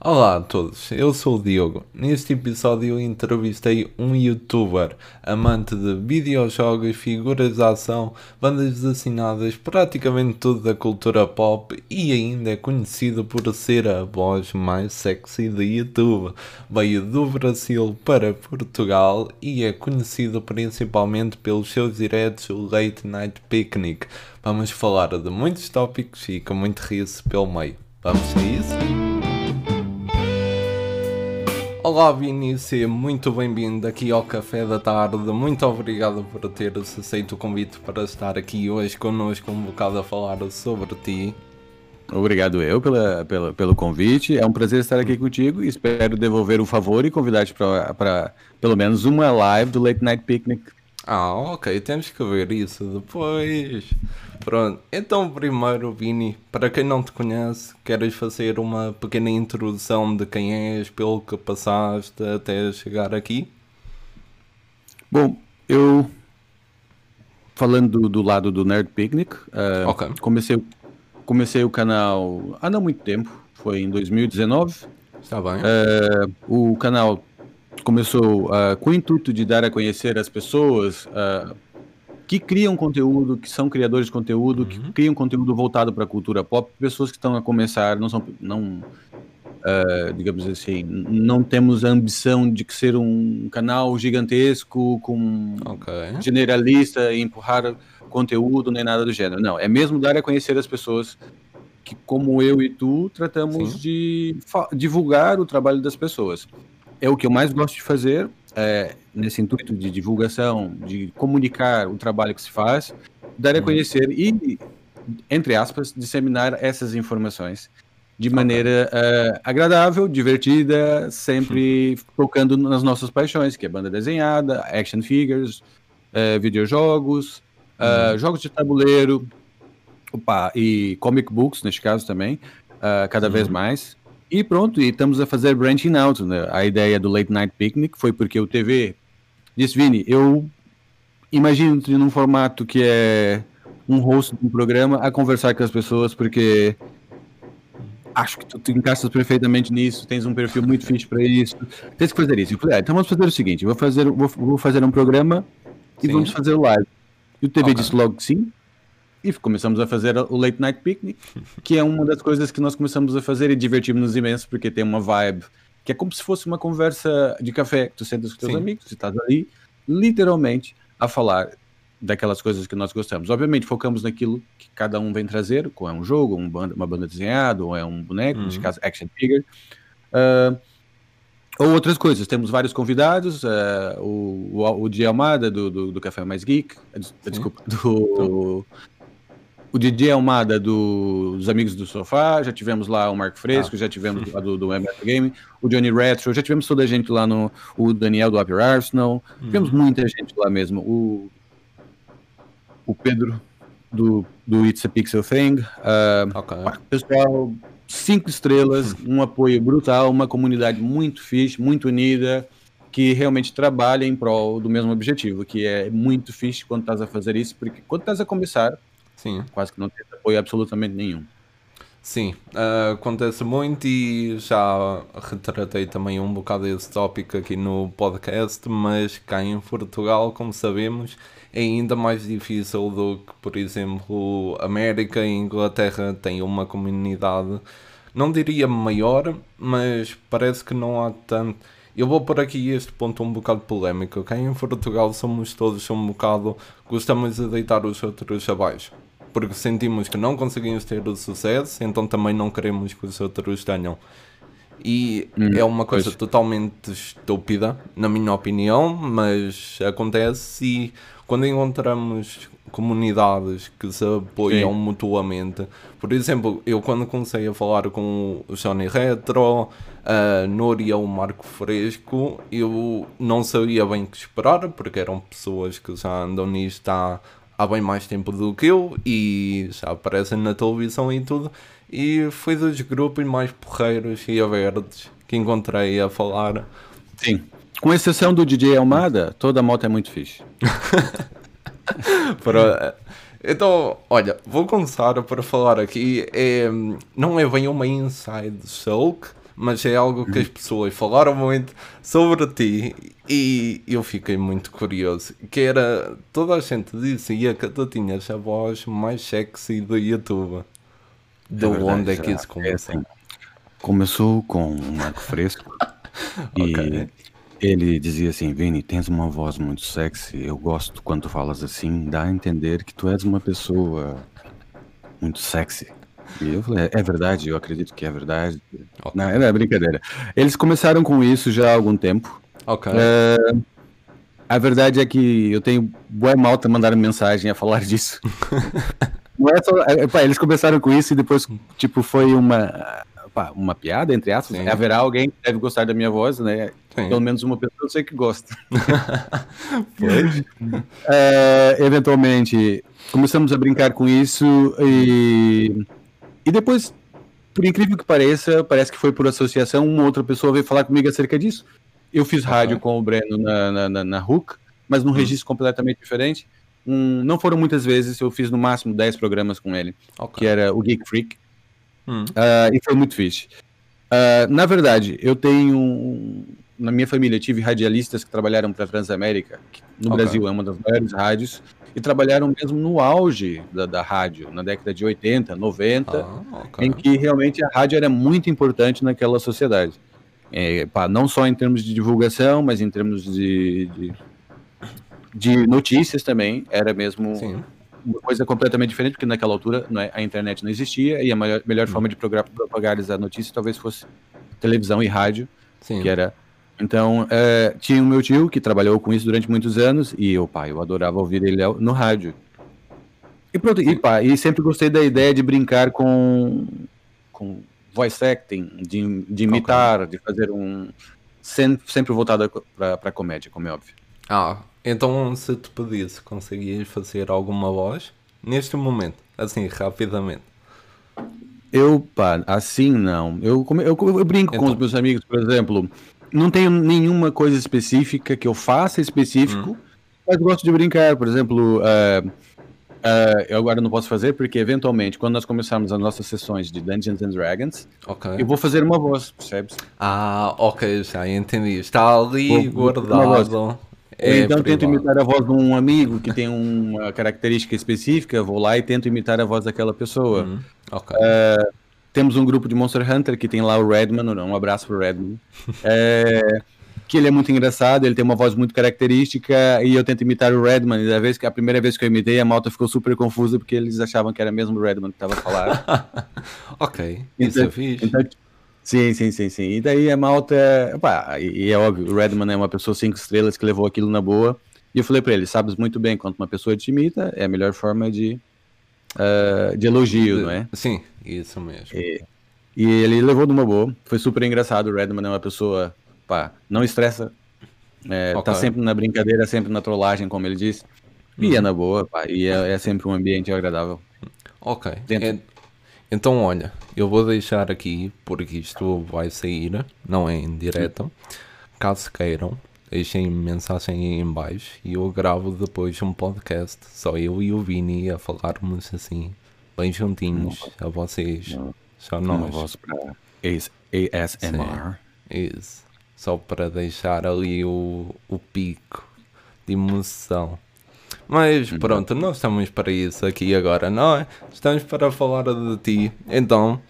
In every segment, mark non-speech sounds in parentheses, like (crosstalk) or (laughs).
Olá a todos, eu sou o Diogo. Neste episódio entrevistei um youtuber amante de videojogos, figuras de ação, bandas assinadas, praticamente tudo da cultura pop e ainda é conhecido por ser a voz mais sexy de YouTube. Veio do Brasil para Portugal e é conhecido principalmente pelos seus diretos Late Night Picnic. Vamos falar de muitos tópicos e com muito riso pelo meio. Vamos a isso? Olá seja muito bem-vindo aqui ao Café da Tarde. Muito obrigado por teres aceito o convite para estar aqui hoje connosco um bocado a falar sobre ti. Obrigado eu pela, pela, pelo convite. É um prazer estar aqui contigo e espero devolver o favor e convidar-te para pelo menos uma live do Late Night Picnic. Ah, ok, temos que ver isso depois. Pronto, então primeiro, Vini, para quem não te conhece, queres fazer uma pequena introdução de quem és, pelo que passaste até chegar aqui? Bom, eu falando do, do lado do Nerd Picnic, uh, okay. comecei, comecei o canal há não muito tempo, foi em 2019. Está bem. Uh, o canal começou uh, com o intuito de dar a conhecer as pessoas que criam conteúdo, que são criadores de conteúdo, uhum. que criam conteúdo voltado para a cultura pop, pessoas que estão a começar, não são, não, uh, digamos assim, não temos a ambição de ser um canal gigantesco com okay. generalista e empurrar conteúdo nem nada do gênero. Não, é mesmo dar a conhecer as pessoas que, como eu e tu, tratamos Sim. de divulgar o trabalho das pessoas. É o que eu mais gosto de fazer, é, nesse intuito de divulgação, de comunicar o trabalho que se faz, dar a uhum. conhecer e, entre aspas, disseminar essas informações de maneira uh, agradável, divertida, sempre focando nas nossas paixões, que é banda desenhada, action figures, uh, videojogos, uh, uhum. jogos de tabuleiro, opa, e comic books, neste caso também, cada uhum. vez mais. E pronto, e estamos a fazer branching out. Né? A ideia do Late Night Picnic foi porque o TV disse, Vini, eu imagino-te num formato que é um host de um programa a conversar com as pessoas, porque acho que tu te encaixas perfeitamente nisso, tens um perfil muito fixe para isso, tens que fazer isso. Eu falei, ah, então vamos fazer o seguinte, vou fazer, vou, vou fazer um programa e sim. vamos fazer o live. E o TV okay. disse logo que sim, e começamos a fazer o Late Night Picnic, que é uma das coisas que nós começamos a fazer e divertimos-nos imenso, porque tem uma vibe que é como se fosse uma conversa de café, que tu sentas com teus Sim. amigos, tu estás ali, literalmente, a falar daquelas coisas que nós gostamos. Obviamente, focamos naquilo que cada um vem trazer, ou é um jogo, um banda, uma banda desenhada, ou é um boneco, uhum. neste caso, action figure. Uh, ou outras coisas. Temos vários convidados, uh, o, o, o Di Almada, do, do, do, Café Mais Geek, desculpa, do, o DJ Almada do, dos Amigos do Sofá, já tivemos lá o Marco Fresco, ah. já tivemos lá do, do MF Game, o Johnny Retro, já tivemos toda a gente lá no. O Daniel do Upper Arsenal, hum. tivemos muita gente lá mesmo. O, o Pedro do, do It's a Pixel Thing. Uh, okay. Pessoal, cinco estrelas, um apoio brutal, uma comunidade muito fixe, muito unida, que realmente trabalha em prol do mesmo objetivo, que é muito fixe quando estás a fazer isso, porque quando estás a começar Sim. Quase que não tem apoio absolutamente nenhum. Sim, uh, acontece muito e já retratei também um bocado esse tópico aqui no podcast, mas cá em Portugal, como sabemos, é ainda mais difícil do que, por exemplo, América e Inglaterra têm uma comunidade, não diria maior, mas parece que não há tanto. Eu vou por aqui este ponto um bocado polémico. Cá em Portugal somos todos um bocado. gostamos de deitar os outros abaixo porque sentimos que não conseguimos ter o sucesso, então também não queremos que os outros tenham. E hum, é uma coisa pois. totalmente estúpida, na minha opinião, mas acontece e quando encontramos comunidades que se apoiam Sim. mutuamente, por exemplo, eu quando comecei a falar com o Johnny Retro, a Núria, o Marco Fresco, eu não sabia bem o que esperar, porque eram pessoas que já andam nisto há há bem mais tempo do que eu e já aparecem na televisão e tudo. E foi dos grupos mais porreiros e abertos que encontrei a falar. Sim. Com exceção do DJ Almada, toda a moto é muito fixe. (laughs) para, então, olha, vou começar para falar aqui. É, não é bem uma inside soak, mas é algo que as pessoas falaram muito sobre ti e eu fiquei muito curioso. Que era, toda a gente dizia que tu tinhas a voz mais sexy do YouTube. De É verdade, onde é que isso É começou? assim, começou com o Marco Fresco (laughs) e ele dizia assim, Vini, tens uma voz muito sexy, eu gosto quando tu falas assim, dá a entender que tu és uma pessoa muito sexy. E eu falei, é verdade, eu acredito que é verdade. Ok. Não, é brincadeira. Eles começaram com isso já há algum tempo. Ok. É, a verdade é que eu tenho boa malta mandaram mensagem a falar (laughs) disso. Não é só, é, pá, eles começaram com isso e depois, tipo, foi uma, pá, uma piada, entre aspas. Sim. Haverá alguém que deve gostar da minha voz, né? Sim. Pelo menos uma pessoa eu sei que gosta. (laughs) É, eventualmente, começamos a brincar com isso e, e depois, por incrível que pareça, parece que foi por associação, uma outra pessoa veio falar comigo acerca disso. Eu fiz rádio com o Breno na, na, na, na RUC, mas num registro completamente diferente. Um, não foram muitas vezes, eu fiz no máximo 10 programas com ele, Ok. que era o Geek Freak, Hum. ah, e foi muito fixe. Ah, na verdade, eu tenho. Na minha família, tive radialistas que trabalharam para a Transamérica, que no Ok. Brasil é uma das maiores rádios, e trabalharam mesmo no auge da, da rádio, na década de 80, 90, Ah, ok. em que realmente a rádio era muito importante naquela sociedade. É, pá, não só em termos de divulgação, mas em termos de, de, de notícias também, era mesmo Sim. uma coisa completamente diferente, porque naquela altura é, a internet não existia e a maior, melhor forma de propagar essa notícia talvez fosse televisão e rádio, Sim. que era. Então, é, tinha o meu tio que trabalhou com isso durante muitos anos e eu, pai, eu adorava ouvir ele no rádio. E pronto, e, pá, e sempre gostei da ideia de brincar com, com voice acting, de, de imitar, de fazer um. Sempre, sempre voltado para comédia, como é óbvio. Ah, então se te pedisse, conseguias fazer alguma voz neste momento, assim, rapidamente. Eu, pá, assim não. Eu, eu, eu brinco com Então. os meus amigos, por exemplo. Não tenho nenhuma coisa específica que eu faça específico, Hum. mas gosto de brincar. Por exemplo, ah, ah, eu agora não posso fazer porque, eventualmente, quando nós começarmos as nossas sessões de Dungeons and Dragons, Ok. eu vou fazer uma voz, percebes? Ah, ok, já entendi. Está ali Vou- guardado. Ou É então tento imitar a voz de um amigo que tem uma característica específica, vou lá e tento imitar a voz daquela pessoa. Hum, ok. Temos um grupo de Monster Hunter que tem lá o Redman, um abraço pro Redman. É, que ele é muito engraçado, ele tem uma voz muito característica e eu tento imitar o Redman. E da vez a primeira vez que eu imitei, a malta ficou super confusa porque eles achavam que era mesmo o Redman que estava a falar. (laughs) ok, isso é Então- fixe. então, sim, sim, sim, sim. E daí a malta, pá, e, é óbvio, o Redman é uma pessoa cinco estrelas que levou aquilo na boa. E eu falei pra ele, sabes muito bem quando uma pessoa te imita, é a melhor forma de ah, de elogio, não é? Sim, isso mesmo. E, e ele levou numa boa. Foi super engraçado. O Redman é uma pessoa, pá, não estressa. É, Ok. Tá sempre na brincadeira, sempre na trollagem, como ele disse. E Uhum. é na boa, pá. E é, é sempre um ambiente agradável. Ok. En- Então, olha, eu vou deixar aqui, porque isto vai sair, não é em direto. Caso queiram, deixem mensagem aí em baixo e eu gravo depois um podcast, só eu e o Vini a falarmos assim, bem juntinhos a vocês. Só nós. voz para AS ASMR. Isso. Só para deixar ali o, o pico de emoção. Mas pronto, nós estamos para isso aqui agora, não é? Estamos para falar de ti. Então,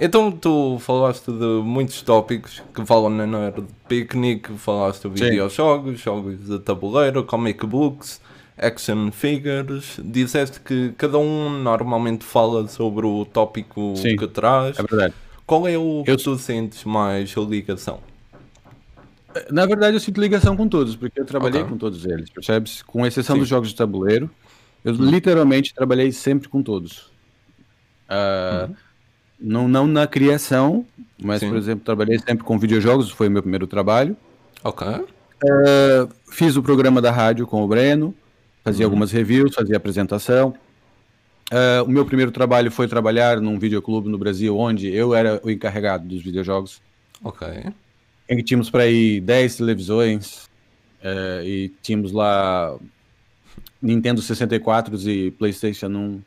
então tu falaste de muitos tópicos que falam na Nerd Picnic, falaste de videojogos, jogos de tabuleiro, comic books, action figures. Disseste que cada um normalmente fala sobre o tópico Sim. que traz. É verdade. Qual é o que Eu- tu sentes mais ligação? Na verdade, eu sinto ligação com todos, porque eu trabalhei Ok. com todos eles, percebes? Com exceção Sim. dos jogos de tabuleiro, eu literalmente trabalhei sempre com todos. Ah, não, não na criação, mas, Sim. por exemplo, trabalhei sempre com videojogos, foi o meu primeiro trabalho. Ok. Ah, fiz o programa da rádio com o Breno, fazia algumas reviews, fazia apresentação. Ah, o meu primeiro trabalho foi trabalhar num videoclube no Brasil, onde eu era o encarregado dos videojogos. Ok. em que tínhamos para aí 10 televisões eh, e tínhamos lá Nintendo 64 e PlayStation 1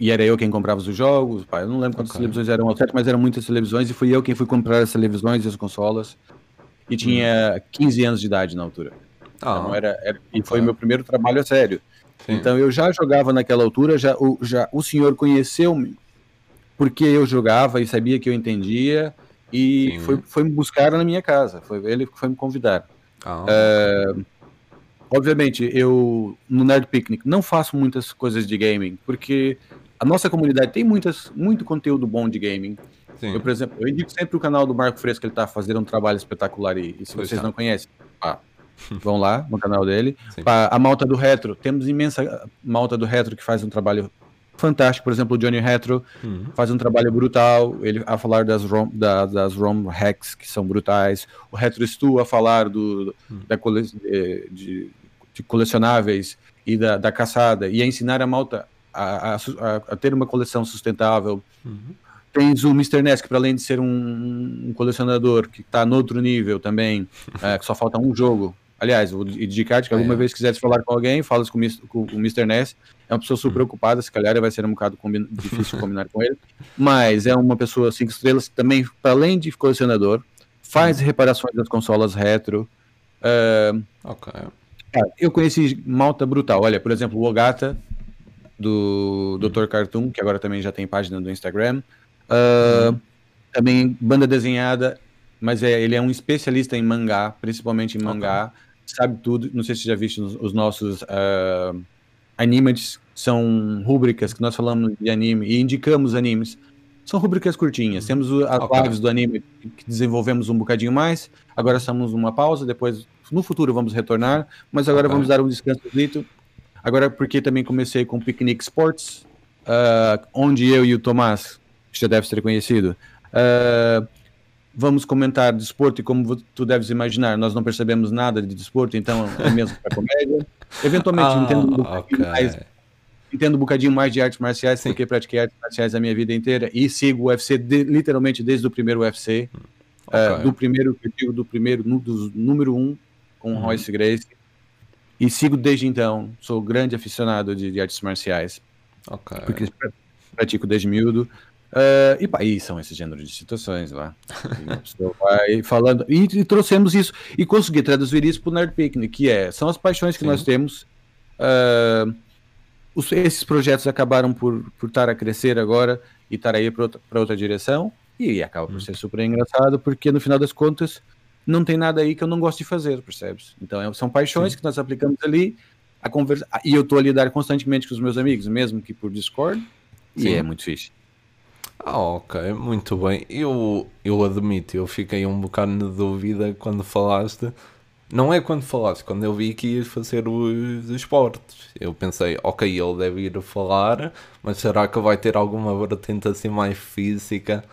e era eu quem comprava os jogos. Pá, eu não lembro quantas Ok. televisões eram ao certo, mas eram muitas televisões e fui eu quem fui comprar as televisões e as consolas. E tinha 15 anos de idade na altura. Ah, Então era, era- e foi meu primeiro trabalho a sério. sim. Então eu já jogava naquela altura, já o, já, o senhor conheceu-me porque eu jogava e sabia que eu entendia e Sim. foi, foi me buscar na minha casa. Foi ele que foi me convidar. Ah, É, Obviamente, eu no Nerd Picnic não faço muitas coisas de gaming, porque a nossa comunidade tem muitas, muito conteúdo bom de gaming. sim. Eu, por exemplo, eu indico sempre o canal do Marco Fresco, ele está fazendo um trabalho espetacular e, e se Pois vocês tá. não conhecem, pá, vão lá no canal dele. Pá, a malta do Retro, temos imensa malta do Retro que faz um trabalho fantástico, por exemplo, o Johnny Retro Uhum. faz um trabalho brutal, ele a falar das ROM, da- das ROM hacks que são brutais, o Retro Stu a falar do, da cole, eh, de, de colecionáveis e da, da caçada, e a ensinar a malta a, a a- ter uma coleção sustentável. Uhum. Tens o Mr. Ness, que para além de ser um, um colecionador que está no outro nível também, eh, (laughs) que só falta um jogo. Aliás, o Digicard, que alguma é. vez quiseres falar com alguém, falas com, com o Mr. Ness. É uma pessoa super ocupada, se calhar vai ser um bocado combi- difícil combinar com ele. Mas é uma pessoa cinco estrelas que também, para além de colecionador, faz reparações das consolas retro. Eh, Ok. Cara, eu conheci malta brutal. Olha, por exemplo, o Ogata, do Dr. Cartoon, que agora também já tem página do Instagram. Ah, Também banda desenhada, mas é, ele é um especialista em mangá, principalmente em mangá. Sabe tudo. Não sei se você já viu os, os nossos uh, animes, são rubricas que nós falamos de anime e indicamos animes. São rubricas curtinhas. Temos o- as Ok. lives do anime que desenvolvemos um bocadinho mais. Agora estamos numa pausa, depois no futuro vamos retornar, mas agora Ok. vamos dar um descanso Agora porque também comecei com Picnic Sports, ah, onde eu e o Tomás, que já deve ser conhecido, ah, vamos comentar desporto e como tu deves imaginar, nós não percebemos nada de desporto, então é mesmo para comédia. (laughs) Eventualmente Ah, entendo um bocadinho ok. mais entendo um bocadinho mais de artes marciais, porque pratiquei artes marciais a minha vida inteira e sigo o UFC de- literalmente desde o primeiro UFC, ah, Ok. do primeiro, eu digo do primeiro, no, do número um, com Uhum. Royce Gracie. E sigo desde então, sou grande aficionado de, de artes marciais, Ok. porque pra- pratico desde miúdo. Ah, e, pá, e são esse gênero de situações lá. (laughs) E vai falando. E, e trouxemos isso. E consegui traduzir isso para o Nerd Picnic, que é, são as paixões que Sim. nós temos. Ah, os- esses projetos acabaram por, por estar a crescer agora e estar aí para outra, outra direção. E acaba por ser super engraçado, porque no final das contas não tem nada aí que eu não gosto de fazer, percebes? Então é- são paixões que nós aplicamos ali a conversa e eu estou a lidar constantemente com os meus amigos, mesmo que por Discord, e Sim. é muito fixe. Ah, ok, muito bem. Eu, eu admito, eu fiquei um bocado na dúvida quando falaste. Não é quando falaste, quando eu vi que ias fazer os esportes. Eu pensei, ok, ele deve ir falar, mas será que vai ter alguma vertente assim mais física?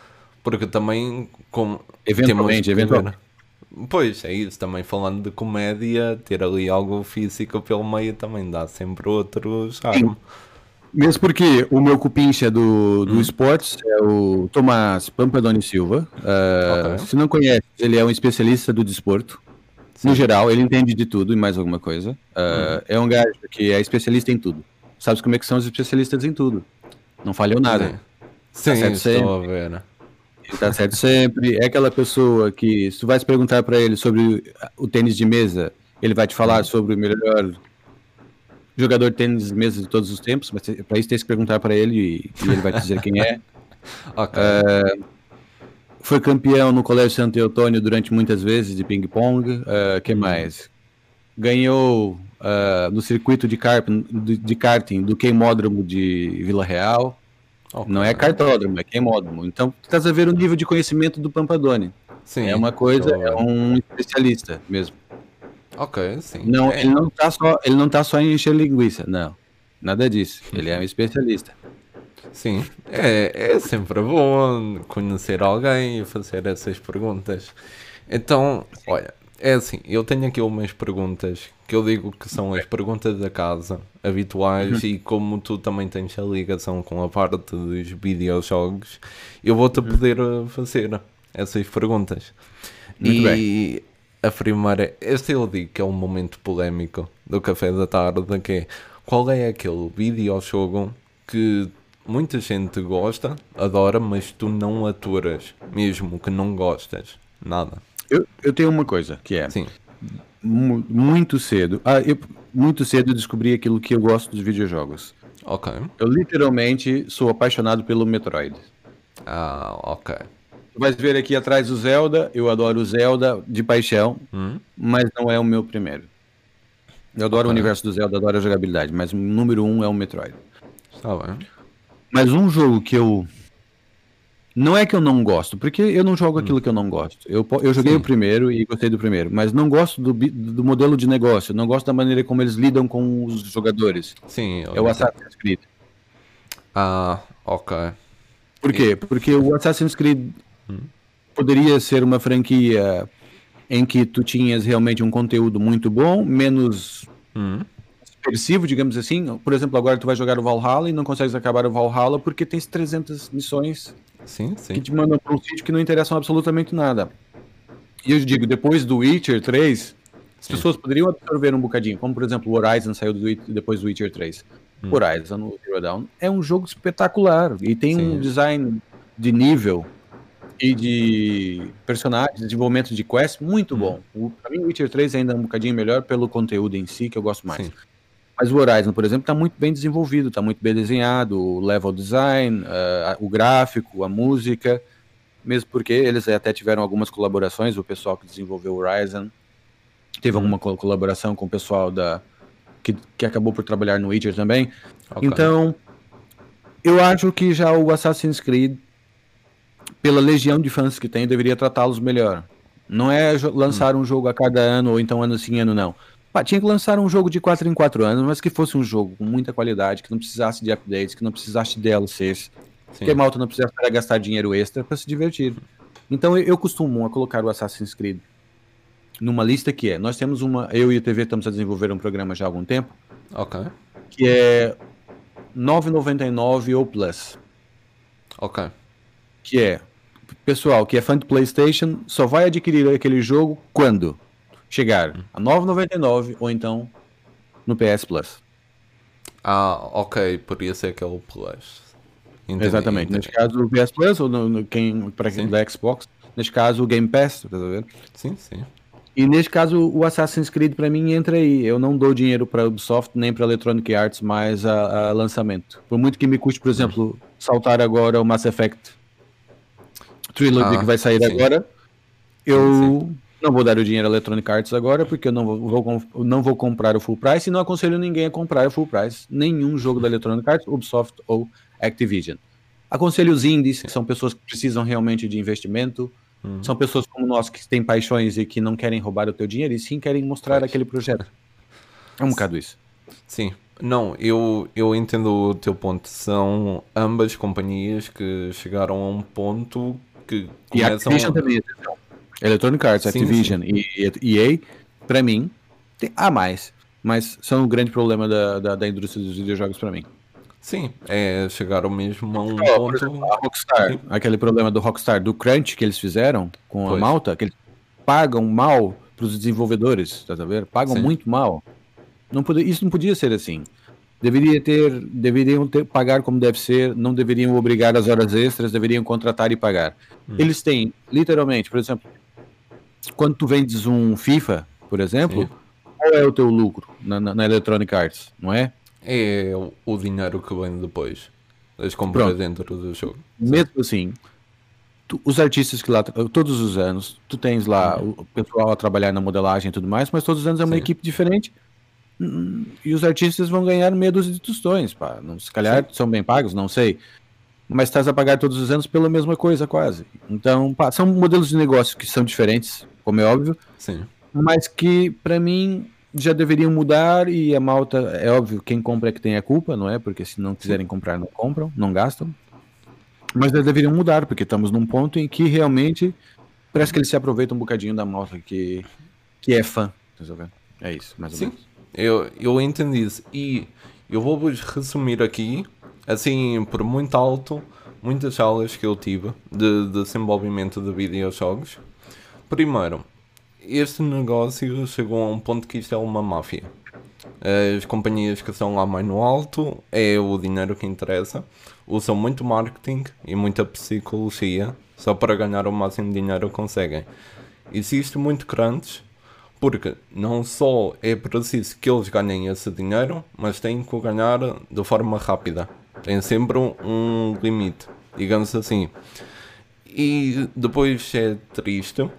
Porque também, como. Eventualmente, ver- eventualmente. Pois, é isso, também falando de comédia, ter ali algo físico pelo meio também dá sempre outro charme. Mesmo porque o meu cupincha do, Hum. do esportes é o Tomás Pampadoni Silva. Ah, Ok. Se não conhece, ele é um especialista do desporto. No geral, ele entende de tudo e mais alguma coisa. Ah, Hum. É um gajo que é especialista em tudo. Sabe como é que são os especialistas em tudo? Não falham nada. Sim, certo estou a ver. Tá certo sempre. É aquela pessoa que, se tu vais perguntar para ele sobre o tênis de mesa, ele vai te falar sobre o melhor jogador de tênis de mesa de todos os tempos, mas para isso tem que perguntar para ele e, e ele vai te dizer quem é. (laughs) Ok. Foi campeão no Colégio Santo Eutônio durante muitas vezes de ping-pong. Uh, que mais? Ganhou uh, no circuito de, carp, de, de karting do queimódromo de Vila Real. Ok. Não é cartódromo, é queimódromo. Então, tu estás a ver o nível de conhecimento do Pampadoni. Sim, É uma coisa, é um especialista mesmo. Ok, sim. Não, É, ele não tá só, ele não tá só em encher linguiça, não. Nada disso. Ele é um especialista. Sim, é, é sempre bom conhecer alguém e fazer essas perguntas. Então, olha, é assim, eu tenho aqui umas perguntas que eu digo que são as perguntas da casa, habituais, Uhum. e como tu também tens a ligação com a parte dos videojogos, eu vou-te Uhum. poder fazer essas perguntas. Muito e a primeira, este eu digo que é um momento polémico do café da tarde, que é qual é aquele videojogo que muita gente gosta, adora, mas tu não aturas, mesmo que não gostas. Nada. Eu, eu tenho uma coisa, que é... Sim. mu- Muito cedo... Ah, eu, muito cedo eu descobri aquilo que eu gosto dos videojogos. Ok. Eu literalmente sou apaixonado pelo Metroid. Ah, ok. Tu vais ver aqui atrás o Zelda, eu adoro o Zelda de paixão, Hum? mas não é o meu primeiro. Eu adoro o Ok. universo do Zelda, adoro a jogabilidade, mas o número um é o Metroid. Está bem. Mas um jogo que eu. Não é que eu não gosto, porque eu não jogo aquilo que eu não gosto. Eu, eu joguei Sim. o primeiro e gostei do primeiro, mas não gosto do, do modelo de negócio, não gosto da maneira como eles lidam com os jogadores. Sim. É o. Assassin's Creed. Ah, ok. Por quê? Porque o Assassin's Creed poderia ser uma franquia em que tu tinhas realmente um conteúdo muito bom, menos Hum? dispersivo, digamos assim. Por exemplo, agora tu vai jogar o Valhalla e não consegues acabar o Valhalla porque tens 300 missões Sim, que sim. te mandam para um sítio que não interessam absolutamente nada. E eu digo, depois do Witcher 3, as Sim. pessoas poderiam absorver um bocadinho, como por exemplo o Horizon saiu do, depois do Witcher 3. Hum. Horizon, o Zero Dawn, é um jogo espetacular e tem um Sim. design de nível e de personagens, desenvolvimento de quest muito Hum. bom. O, pra mim o Witcher 3 ainda é um bocadinho melhor pelo conteúdo em si, que eu gosto mais. Sim. Mas o Horizon, por exemplo, está muito bem desenvolvido, está muito bem desenhado, o level design, ah, o gráfico, a música, mesmo porque eles até tiveram algumas colaborações, o pessoal que desenvolveu o Horizon teve alguma co- colaboração com o pessoal da que, que acabou por trabalhar no Witcher também. Ok. Então, eu acho que já o Assassin's Creed, pela legião de fãs que tem, deveria tratá-los melhor. Não é lançar um jogo a cada ano, ou então ano sim, ano não. Pá, tinha que lançar um jogo de 4 em 4 anos, mas que fosse um jogo com muita qualidade, que não precisasse de updates, que não precisasse de DLCs, Sim. que a malta não precisasse para gastar dinheiro extra para se divertir. Então eu, costumo a colocar o Assassin's Creed numa lista que é, nós temos uma, eu e a TV estamos a desenvolver um programa já há algum tempo, Ok. que é 9,99 ou Plus. Ok. que é pessoal que é fã de PlayStation só vai adquirir aquele jogo quando chegar a 9,99 ou então no PS Plus. Ah, ok. Podia ser aquele plus. Entendi, Exatamente. entendi. Neste caso o PS Plus ou no, no- quem para quem Sim. da Xbox, neste caso o Game Pass, tá vendo? Sim, sim. E neste caso o Assassin's Creed para mim entra aí. Eu não dou dinheiro para Ubisoft nem para Electronic Arts mais a, a lançamento. Por muito que me custe, por exemplo, saltar agora o Mass Effect Trilogy Ah, que vai sair sim. agora, eu não vou dar o dinheiro à Electronic Arts agora porque eu não vou, vou não vou comprar o full price e não aconselho ninguém a comprar o full price nenhum jogo da Electronic Arts, Ubisoft ou Activision. Aconselho os indies, que são pessoas que precisam realmente de investimento, Uhum. são pessoas como nós que têm paixões e que não querem roubar o teu dinheiro e sim querem mostrar aquele projeto. É um bocado isso. Sim. Não, eu, eu entendo o teu ponto. São ambas companhias que chegaram a um ponto que E a começam Activision também. Electronic Arts, Sim, Activision e e EA, pra mim, tem a mais. Mas são o grande problema da, da, da indústria dos videojogos pra mim. Sim, é chegaram mesmo a um por ponto... exemplo, a Rockstar, Sim. aquele problema do Rockstar, do crunch que eles fizeram com a Pois. malta, que eles pagam mal pros desenvolvedores, tá vendo? Pagam Sim. muito mal. Não isso não podia ser assim. Deveria ter, deveriam ter pagar como deve ser, não deveriam obrigar as horas extras, deveriam contratar e pagar. Hum. Eles têm, literalmente, por exemplo, quando tu vendes um FIFA, por exemplo, Sim. qual é o teu lucro na, na, na Electronic Arts, não é? É o- dinheiro que vem depois. Das compras Pronto. dentro do jogo. Mesmo assim, tu- os artistas que lá, todos os anos, tu tens lá o pessoal a trabalhar na modelagem e tudo mais, mas todos os anos é uma Sim. equipe diferente. Hum, E os artistas vão ganhar meia dúzia de tostões, pá. Não, se calhar são bem pagos, não sei. Mas estás a pagar todos os anos pela mesma coisa, quase. Então, pá, são modelos de negócio que são diferentes, como é óbvio, Sim. mas que para mim já deveriam mudar e a malta, é óbvio, quem compra é que tem a culpa, não é? Porque se não quiserem comprar, não compram, não gastam. Mas eles deveriam mudar, porque estamos num ponto em que realmente parece que eles se aproveitam um bocadinho da malta que, que é fã. tá? É isso, mais ou Sim, menos. eu, eu entendi isso. E eu vou-vos resumir aqui, assim, por muito alto, muitas salas que eu tive de desenvolvimento de videojogos. Primeiro, este negócio chegou a um ponto que isto é uma máfia. As companhias que estão lá mais no alto é o dinheiro que interessa. Usam muito marketing e muita psicologia só para ganhar o máximo de dinheiro que conseguem. Existe muito crunch porque não só é preciso que eles ganhem esse dinheiro, mas têm que o ganhar de forma rápida. Tem sempre um limite, digamos assim. E depois é triste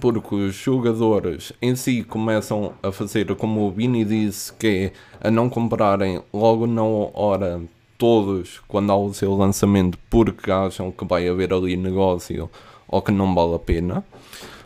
porque os jogadores em si começam a fazer como o Vini disse, que é a não comprarem logo na hora todos quando há o seu lançamento porque acham que vai haver ali negócio ou que não vale a pena.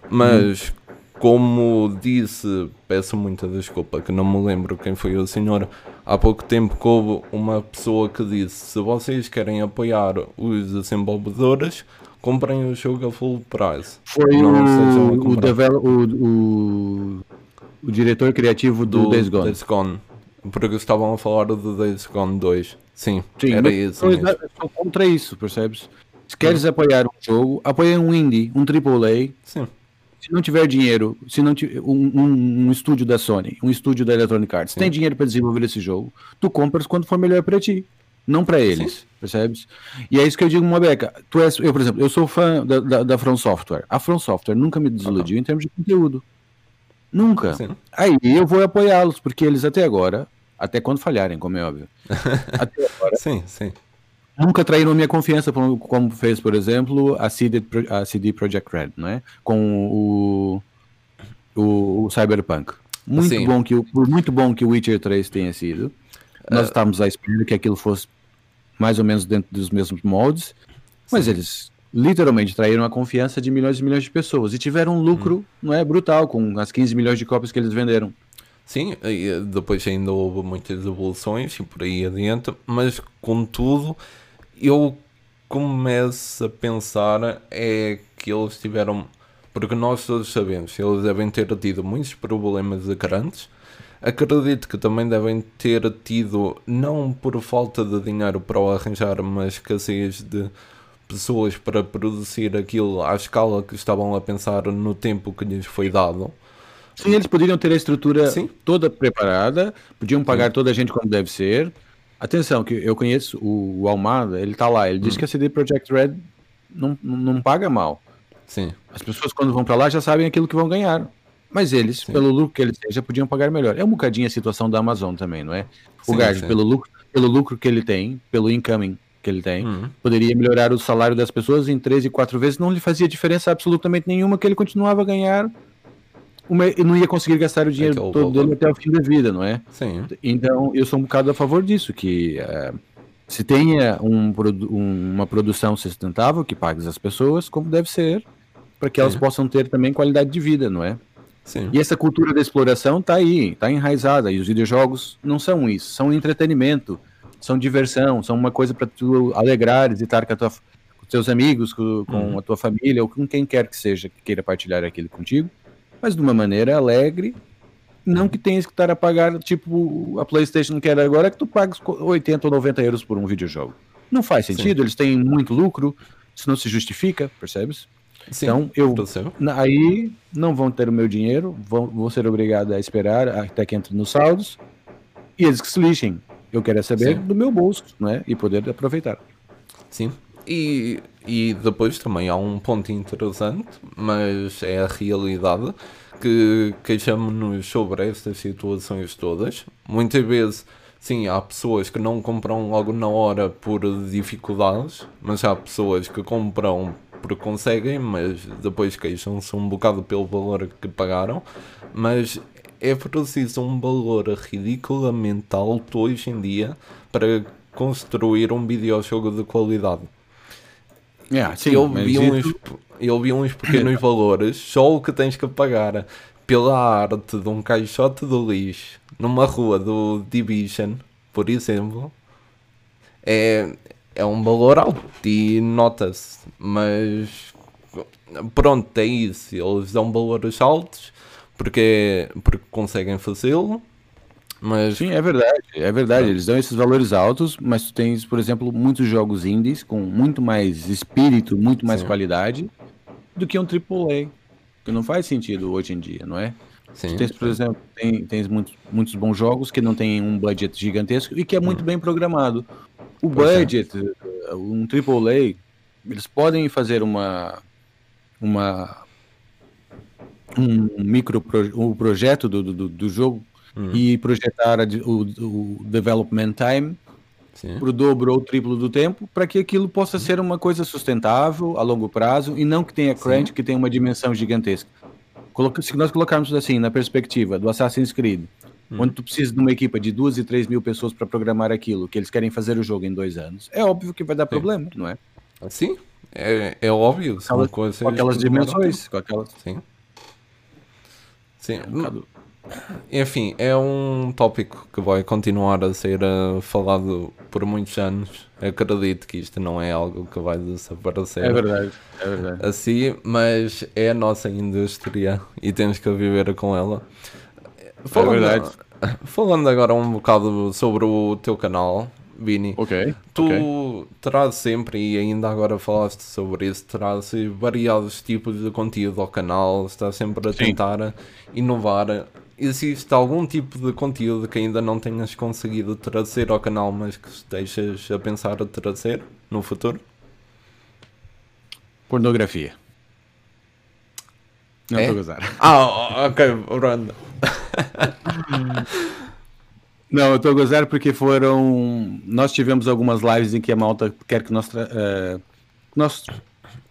Mas hum como disse, peço muita desculpa que não me lembro quem foi o senhor. Há pouco tempo houve uma pessoa que disse: se vocês querem apoiar os desenvolvedores, comprem o jogo a full price. Foi o, o, devel, o, o, o, diretor criativo do, do Days Gone. Days Gone. Porque estavam a falar do Days Gone 2. Sim, Sim era isso. Sou contra isso, percebes? Se queres hum. apoiar um jogo, apoia um indie, um AAA. Sim se não tiver dinheiro, se não tiver um, um, um, estúdio da Sony, um estúdio da Electronic Arts, Sim. tem dinheiro para desenvolver esse jogo, tu compras quando for melhor para ti, não para eles, Sim. percebes? E é isso que eu digo, uma beca. Tu és, eu, por exemplo, eu sou fã da, da, da From Software. A From Software nunca me desiludiu uhum. em termos de conteúdo. Nunca. Sim. Aí eu vou apoiá-los, porque eles até agora, até quando falharem, como é óbvio, (laughs) até agora, sim, sim nunca traíram minha confiança, como fez, por exemplo, a CD, a CD Projekt Red, não é? Com o, o, o Cyberpunk. Muito bom que por muito bom que o Witcher 3 tenha sido. Nós uh, estávamos à espera que aquilo fosse mais ou menos dentro dos mesmos moldes, mas sim. eles literalmente traíram a confiança de milhões e milhões de pessoas e tiveram um lucro, hum. não é, brutal com as 15 milhões de cópias que eles venderam. Sim, depois ainda houve muitas evoluções e por aí adiante, mas contudo eu começo a pensar é que eles tiveram. Porque nós todos sabemos, eles devem ter tido muitos problemas grandes. Acredito que também devem ter tido, não por falta de dinheiro para o arranjar, mas escassez de pessoas para produzir aquilo à escala que estavam a pensar no tempo que lhes foi dado. Sim, eles poderiam ter a estrutura Sim. toda preparada, podiam pagar Sim. toda a gente como deve ser, Atenção, que eu conheço o, o Almada, ele tá lá, ele diz hum. que a CD Projekt Red não, não paga mal. Sim. As pessoas quando vão para lá já sabem aquilo que vão ganhar. Mas eles, sim. pelo lucro que eles têm, já podiam pagar melhor. É um bocadinho a situação da Amazon também, não é? O Gard, pelo lucro, pelo lucro que ele tem, pelo incoming que ele tem, uhum. poderia melhorar o salário das pessoas em três e quatro vezes, não lhe fazia diferença absolutamente nenhuma, que ele continuava a ganhar uma, não ia conseguir gastar o dinheiro é todo dele até o fim da vida, não é? Sim. Então, eu sou um bocado a favor disso, que uh, se tenha um, um, uma produção sustentável que pague as pessoas como deve ser, para que elas Sim. possam ter também qualidade de vida, não é? Sim. E essa cultura da exploração está aí, está enraizada, e os videojogos não são isso, são entretenimento, são diversão, são uma coisa para tu alegrares e estar com, a tua, com teus amigos, com, com uhum. a tua família, ou com quem quer que seja que queira partilhar aquilo contigo mas de uma maneira alegre, não que tenhas que estar a pagar, tipo, a PlayStation quer agora que tu pagues 80 ou 90 euros por um videojogo. Não faz sentido, Sim. eles têm muito lucro, isso não se justifica, percebes? Sim, então, eu aí não vão ter o meu dinheiro, vão, vão ser obrigados a esperar até que entre nos saldos, e eles que se lixem. Eu quero é saber Sim. do meu bolso, não é? E poder aproveitar. Sim, e, e depois também há um ponto interessante, mas é a realidade, que queixamos-nos sobre estas situações todas. Muitas vezes, sim, há pessoas que não compram logo na hora por dificuldades, mas há pessoas que compram porque conseguem, mas depois queixam-se um bocado pelo valor que pagaram. Mas é preciso um valor ridiculamente alto hoje em dia para construir um videojogo de qualidade. Yeah, sim, eu, vi uns, eu vi uns pequenos valores, só o que tens que pagar pela arte de um caixote de lixo numa rua do Division, por exemplo, é, é um valor alto e nota-se, mas pronto, é isso. Eles dão valores altos porque, porque conseguem fazê-lo mas... Sim, é verdade, é verdade. Eles dão esses valores altos, mas tu tens, por exemplo, muitos jogos indies com muito mais espírito, muito mais Sim. qualidade do que um AAA. Que não faz sentido hoje em dia, não é? Sim, tens, por exemplo, tem, tens muitos, muitos bons jogos que não têm um budget gigantesco e que é muito hum. bem programado. O pois é. budget, é. um AAA, eles podem fazer uma uma um micro um projeto do, do, do jogo hum. e projetar o, o development time para o dobro ou triplo do tempo, para que aquilo possa ser uma coisa sustentável a longo prazo e não que tenha crunch, Sim. que tenha uma dimensão gigantesca. Se nós colocarmos assim na perspectiva do Assassin's Creed, hum. onde tu precisa de uma equipa de duas e três mil pessoas para programar aquilo, que eles querem fazer o jogo em dois anos, é óbvio que vai dar Sim. problema, não é? Sim, é, é óbvio. Aquelas, com aquelas dimensões, com aquelas. Sim. Sim. É um enfim, é um tópico que vai continuar a ser uh, falado por muitos anos. Acredito que isto não é algo que vai desaparecer. É verdade, é verdade. Assim, mas é a nossa indústria e temos que viver com ela. Falando, é verdade. Falando agora um bocado sobre o teu canal, Vini. Ok. Tu okay. traz sempre, e ainda agora falaste sobre isso, traz variados tipos de conteúdo ao canal, estás sempre a Sim. tentar inovar existe algum tipo de conteúdo que ainda não tenhas conseguido trazer ao canal, mas que estejas a pensar a trazer no futuro? Pornografia. Não estou é? a gozar. Ah, ok, pronto. (laughs) Não, eu estou a gozar porque foram. Nós tivemos algumas lives em que a malta quer que nós, uh, nós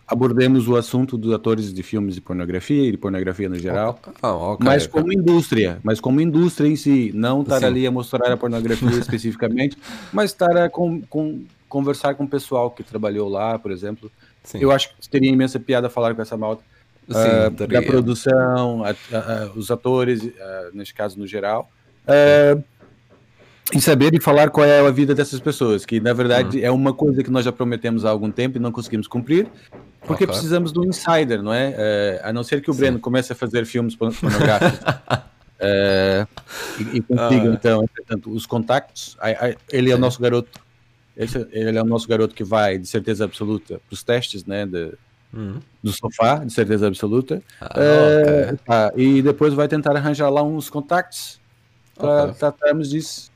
abordemos o assunto dos atores de filmes de pornografia e de pornografia no geral, oh, okay, mas como indústria, mas como indústria em si, não estar Sim. ali a mostrar a pornografia (laughs) especificamente, mas estar a com, com, conversar com o pessoal que trabalhou lá, por exemplo. Sim. Eu acho que teria imensa piada falar com essa malta uh, da produção, a, a, a, os atores, uh, neste caso no geral. Uh, e saber e falar qual é a vida dessas pessoas, que na verdade uhum. é uma coisa que nós já prometemos há algum tempo e não conseguimos cumprir, porque okay. precisamos do insider, não é? Uh, a não ser que o Sim. Breno comece a fazer filmes pornográficos uh, (laughs) e, e consiga, ah. então, portanto, os contactos. Ele é o nosso garoto, ele é o nosso garoto que vai, de certeza absoluta, para os testes, né? De, uhum. Do sofá, de certeza absoluta. Ah, uh, okay. ah, e depois vai tentar arranjar lá uns contactos para okay. tratarmos disso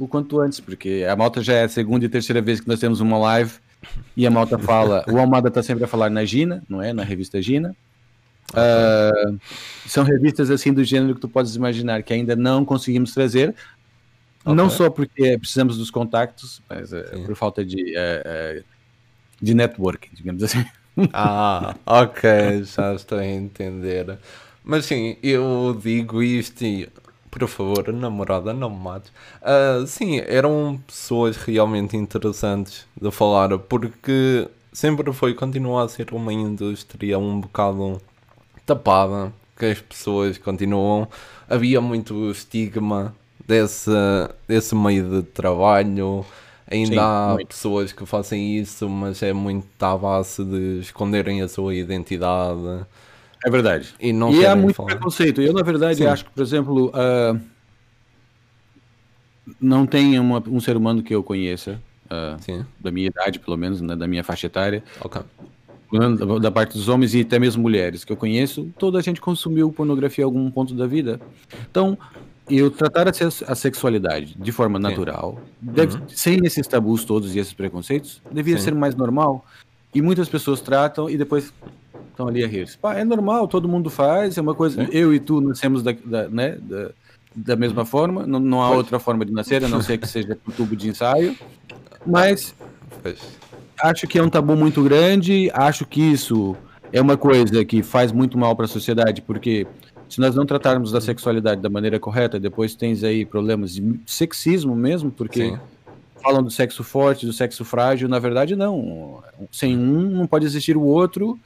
o quanto antes, porque a malta já é a segunda e terceira vez que nós temos uma live e a malta fala. o Almada está sempre a falar na Gina, não é? Na revista Gina. Uh, são revistas assim do gênero que tu podes imaginar que ainda não conseguimos trazer, okay. não só porque precisamos dos contactos, mas uh, por falta de, uh, de networking, digamos assim. Ah, ok, já estou a entender. Mas sim, eu digo isto e por favor, namorada, não me mates. Uh, sim, eram pessoas realmente interessantes de falar, porque sempre foi, continua a ser uma indústria um bocado tapada, que as pessoas continuam. Havia muito estigma desse, desse meio de trabalho. Ainda Sim, há muito. pessoas que fazem isso, mas é muito à base de esconderem a sua identidade. É verdade. E, não e há muito falar. preconceito. Eu, na verdade, Sim. acho que, por exemplo, uh, não tem uma, um ser humano que eu conheça, uh, da minha idade, pelo menos, né, da minha faixa etária, okay. da, da, parte dos homens e até mesmo mulheres que eu conheço, toda a gente consumiu pornografia em algum ponto da vida. Então, eu tratar a, a sexualidade de forma Sim. natural, deve, uhum. sem esses tabus todos e esses preconceitos, devia Sim. ser mais normal. E muitas pessoas tratam e depois estão ali a rir. Pá, é normal, todo mundo faz, é uma coisa. Sim. Eu e tu nascemos da, da, né, da, da mesma forma, não, não há outra forma de nascer, a não ser que seja por tubo de ensaio. Mas acho que é um tabu muito grande, acho que isso é uma coisa que faz muito mal para a sociedade, porque se nós não tratarmos da sexualidade da maneira correta, depois tens aí problemas de sexismo mesmo, porque Sim. falam do sexo forte, do sexo frágil, na verdade não. Sem um não pode existir o outro,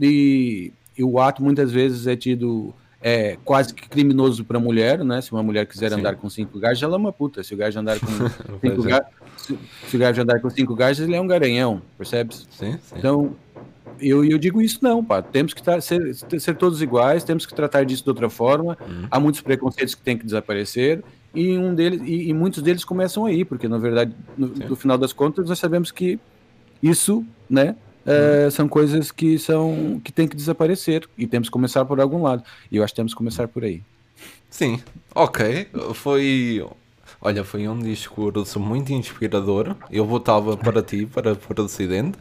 e, e o ato muitas vezes é tido é quase que criminoso para a mulher, né? Se uma mulher quiser Sim. andar com cinco gajos, ela é uma puta. Se o gajo andar com (laughs) cinco gajos, se, se, o gajo andar com cinco gajos, ele é um garanhão, percebes? Sim, sim. Então, eu, eu digo isso não, pá. Temos que tar, ser, ser todos iguais, temos que tratar disso de outra forma. Uhum. Há muitos preconceitos que têm que desaparecer e um deles e, e muitos deles começam aí, porque na verdade, no, no final das contas, nós sabemos que isso, né? Uh, são coisas que são que tem que desaparecer e temos que começar por algum lado. E eu acho que temos que começar por aí. Sim, ok. Foi. Olha, foi um discurso muito inspirador. Eu votava para ti, para presidente.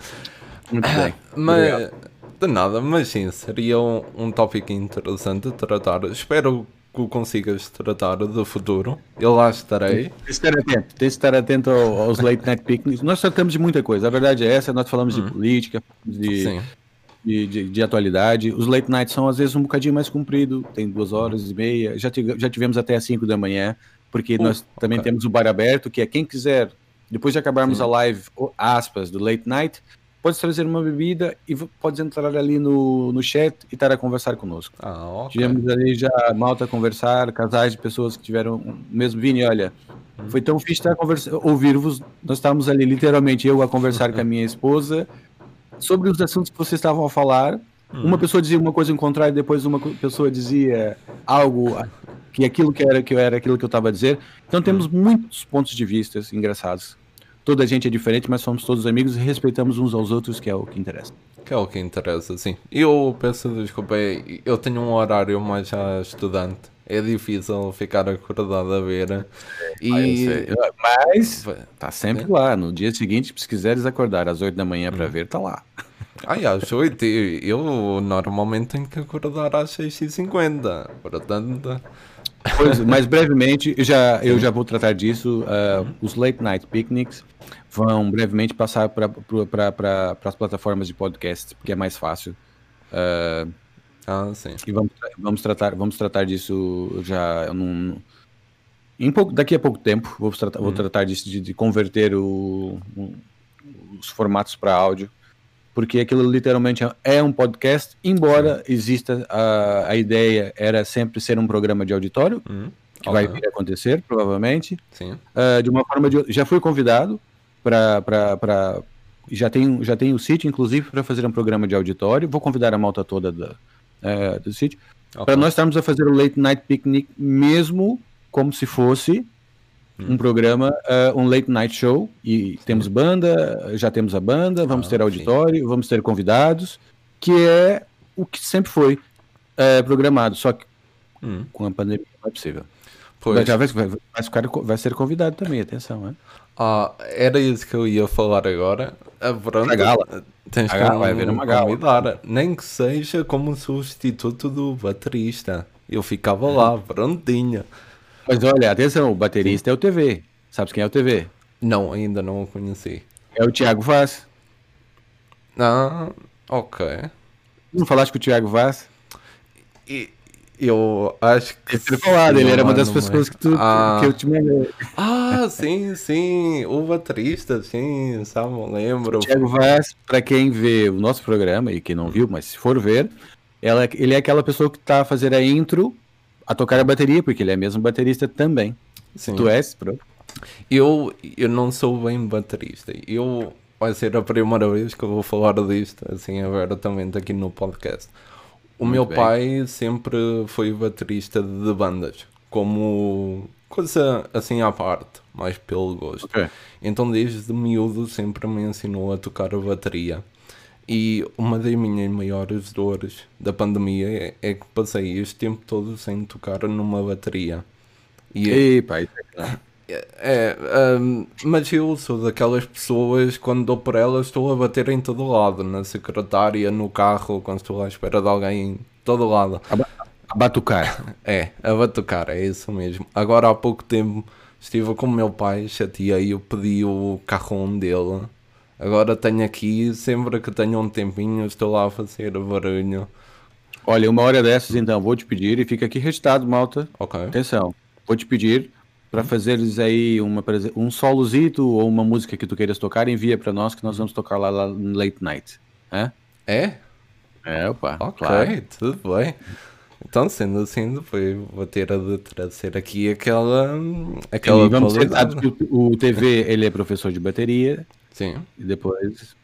Muito bem. Mas. Obrigado. De nada, mas sim, seria um, um tópico interessante de tratar. Espero que consigas tratar do futuro. Eu lá estarei. Tem que estar atento, tem que estar atento ao- aos late night picnics. Nós tratamos de muita coisa, a verdade é essa, nós falamos de política, de, de, de, de atualidade. Os late nights são às vezes um bocadinho mais comprido, tem duas horas e meia. Já, tive- já tivemos até às 5 da manhã, porque Uh, nós também temos o bar aberto, que é quem quiser, depois de acabarmos Sim. a live, aspas, do late night, pode trazer uma bebida e pode entrar ali no, no chat e estar a conversar conosco. Ah, ok. Tivemos ali já malta a conversar, casais de pessoas que tiveram mesmo Vini, olha, foi tão fixe estar ouvir-vos. Nós estávamos ali, literalmente, eu a conversar com a minha esposa sobre os assuntos que vocês estavam a falar. Uma pessoa dizia uma coisa em contrário, depois uma pessoa dizia algo que aquilo que era que eu era aquilo que eu estava a dizer. Então temos muitos pontos de vista engraçados. Toda a gente é diferente, mas somos todos amigos e respeitamos uns aos outros, que é o que interessa. Que é o que interessa, sim. Eu peço desculpa, é- eu tenho um horário mais estudante. É difícil ficar acordado a ver. E. Ah. Mas Vai- tá sempre lá. No dia seguinte, se quiseres acordar às 8 da manhã para ver, tá lá. Ai, às 8 eu normalmente tenho que acordar às 6h50. Portanto. Pois, (laughs) mas brevemente, eu já, eu já vou tratar disso. ah, os late night picnics vão brevemente passar para pra, as plataformas de podcast, porque é mais fácil. Ah, Ah, sim. e vamos, vamos, tratar, vamos tratar disso já num, em pouco, daqui a pouco tempo. Vou tratar, vou tratar disso de, de converter o- os formatos para áudio, porque aquilo literalmente é um podcast, embora exista a, a ideia era sempre ser um programa de auditório, Hum, que vai vir a acontecer, provavelmente. Sim. Ah, de uma forma de. Já fui convidado para. Já tenho, já tenho o sítio, inclusive, para fazer um programa de auditório. Vou convidar a malta toda da, eh, do sítio. Ok. Para nós estarmos a fazer o Late Night Picnic, mesmo como se fosse. Um programa, ah, um Late Night Show. E temos banda, já temos a banda, vamos Ah, ter sim. auditório, vamos ter convidados, que é o que sempre foi eh, programado. Só que Hum, com a pandemia não é possível. pois. Já vai, vai, vai ser convidado também, atenção, né? Ah, era isso que eu ia falar agora. A gala. Tens A que gala, vai haver uma gala. convidar. Nem que seja como substituto do baterista. Eu ficava lá, (laughs) prontinho. Mas olha, atenção, o baterista é o TV. Sabes quem é o TV? Não, ainda não o conheci. É o Tiago Vaz. Ah, ok. Não falaste com o Tiago Vaz? E eu acho que. Ter falado, ele era uma das pessoas é. que, tu, Ah. que eu te mandei. Ah, sim, sim. O baterista, sim, sabe, lembro. O Tiago Vaz, para quem vê o nosso programa e quem não viu, mas se for ver, ela, ele é aquela pessoa que tá a fazer a intro, a tocar a bateria, porque ele é mesmo baterista também. Sim. Tu és, pronto. Eu, eu não sou bem baterista. Eu vai ser a primeira vez que eu vou falar disto assim abertamente aqui no podcast. O Muito meu bem. pai sempre foi baterista de bandas, como coisa assim à parte, mais pelo gosto. Ok. Então desde miúdo sempre me ensinou a tocar a bateria. E uma das minhas maiores dores da pandemia é, é que passei este tempo todo sem tocar numa bateria. E Ei, pai. isso é- é, hum, mas eu sou daquelas pessoas quando dou por elas estou a bater em todo lado, na secretária, no carro, quando estou à espera de alguém, em todo lado. A, ba- a batucar. É, a batucar, é isso mesmo. Agora há pouco tempo estive com o meu pai, chateei, eu pedi o carrão dele. Agora tenho aqui, sempre que tenho um tempinho, estou lá a fazer barulho. Olha, uma hora dessas, então, vou te pedir, e fica aqui registrado, malta. Ok. Atenção, vou te pedir para fazeres aí uma, um solozito ou uma música que tu queiras tocar, envia para nós que nós vamos tocar lá, lá no Late Night. É? É? É, opa. Ok, claro. tudo bem. Então, sendo assim, depois vou ter a de trazer aqui aquela, aquela E vamos que o, o TV, ele é professor de bateria, Sim, e depois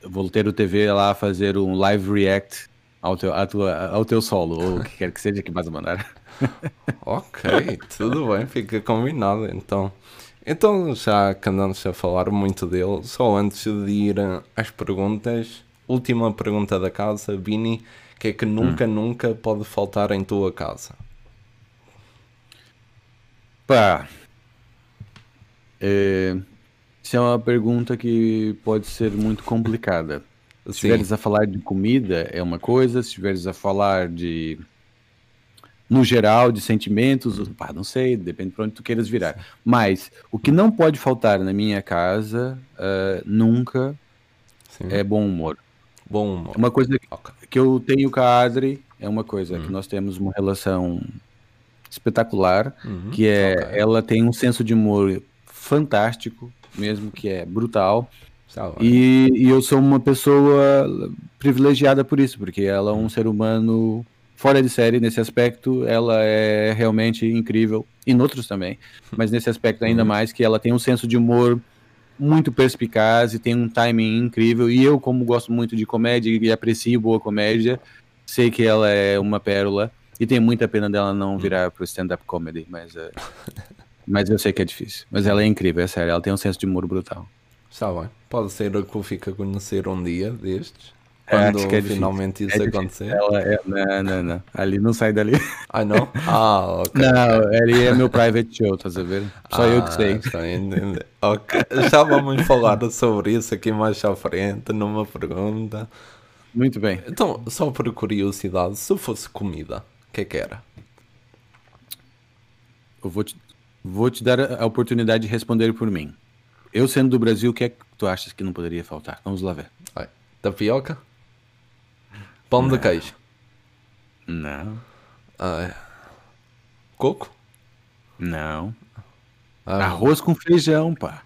eu vou ter o TV lá a fazer um live react ao teu, tua, ao teu solo, ou o que quer que seja que vais mandar. (laughs) ok, tudo bem, fica combinado então. Então, já que andamos a falar muito dele, só antes de ir às perguntas, última pergunta da casa, Bini, que é que nunca, nunca pode faltar em tua casa? Pá. É, isso é uma pergunta que pode ser muito complicada. Se estiveres a falar de comida, é uma coisa. Se estiveres a falar de. No geral, de sentimentos, pá, não sei, depende para onde tu queiras virar. Mas o que não pode faltar na minha casa uh, nunca Sim. é bom humor. Bom humor. Uma coisa que eu tenho com a Adri é uma coisa hum. que nós temos uma relação espetacular, uhum. que é okay. ela tem um senso de humor fantástico, mesmo que é brutal. E, e, eu sou uma pessoa privilegiada por isso, porque ela é um ser humano fora de série. Nesse aspecto, ela é realmente incrível, e em outros também, (laughs) mas nesse aspecto ainda uhum. mais, que ela tem um senso de humor muito perspicaz e tem um timing incrível, e eu, como gosto muito de comédia e aprecio boa comédia, sei que ela é uma pérola, e tem muita pena dela não hum. virar pro stand-up comedy, mas, uh, (laughs) mas eu sei que é difícil. Mas ela é incrível, é sério, ela tem um senso de humor brutal. Está bem. Pode ser que eu fique a conhecer um dia destes. É, quando é finalmente isso é acontecer. Ela é, não, não, não. Ali não sai dali. Ah, não? Ah, ok. Não, ali é meu private show, estás a ver? Só ah, eu que sei. Estou ok. Já vamos falar sobre isso aqui mais à frente, numa pergunta. Muito bem. Então, só por curiosidade, se fosse comida, o que é que era? Eu vou te, vou te dar a oportunidade de responder por mim. Eu sendo do Brasil, o que é que tu achas que não poderia faltar? Vamos lá ver. Ai, tapioca? Pão não. de queijo? Não. Ai. Coco? Não. Ah. Arroz com feijão, pá.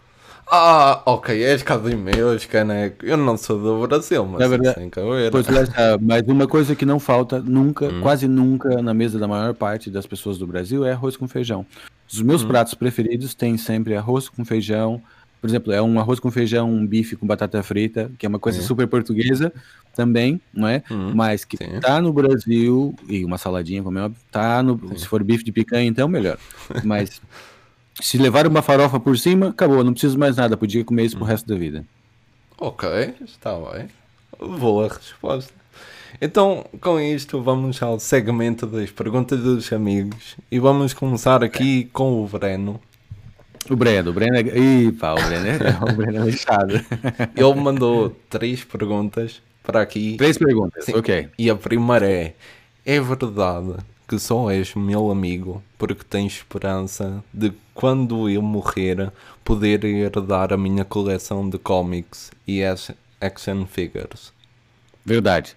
Ah, ok, és cá de meus, caneco. Eu não sou do Brasil, mas é verdade. Assim, pois lá está. Mas uma coisa que não falta nunca, hum. quase nunca, na mesa da maior parte das pessoas do Brasil é arroz com feijão. Os meus hum. pratos preferidos têm sempre arroz com feijão, por exemplo, é um arroz com feijão, um bife com batata frita, que é uma coisa super portuguesa também, não é? Uhum, Mas que sim. tá no Brasil, e uma saladinha, como é óbvio, tá no. Sim. Se for bife de picanha, então melhor. (laughs) Mas se levar uma farofa por cima, acabou, não preciso mais nada, podia comer isso pro uhum. resto da vida. Ok, está bem. Boa resposta. Então, com isto, vamos ao segmento das perguntas dos amigos e vamos começar aqui com o Breno. O Breno, o Breno é. Ih, pá, o Breno é, (laughs) o Breno é lixado. Ele mandou três perguntas para aqui. Três perguntas, Sim. ok. E a primeira é: É verdade que só és meu amigo porque tens esperança de quando eu morrer poder herdar a minha coleção de cómics e action figures? Verdade.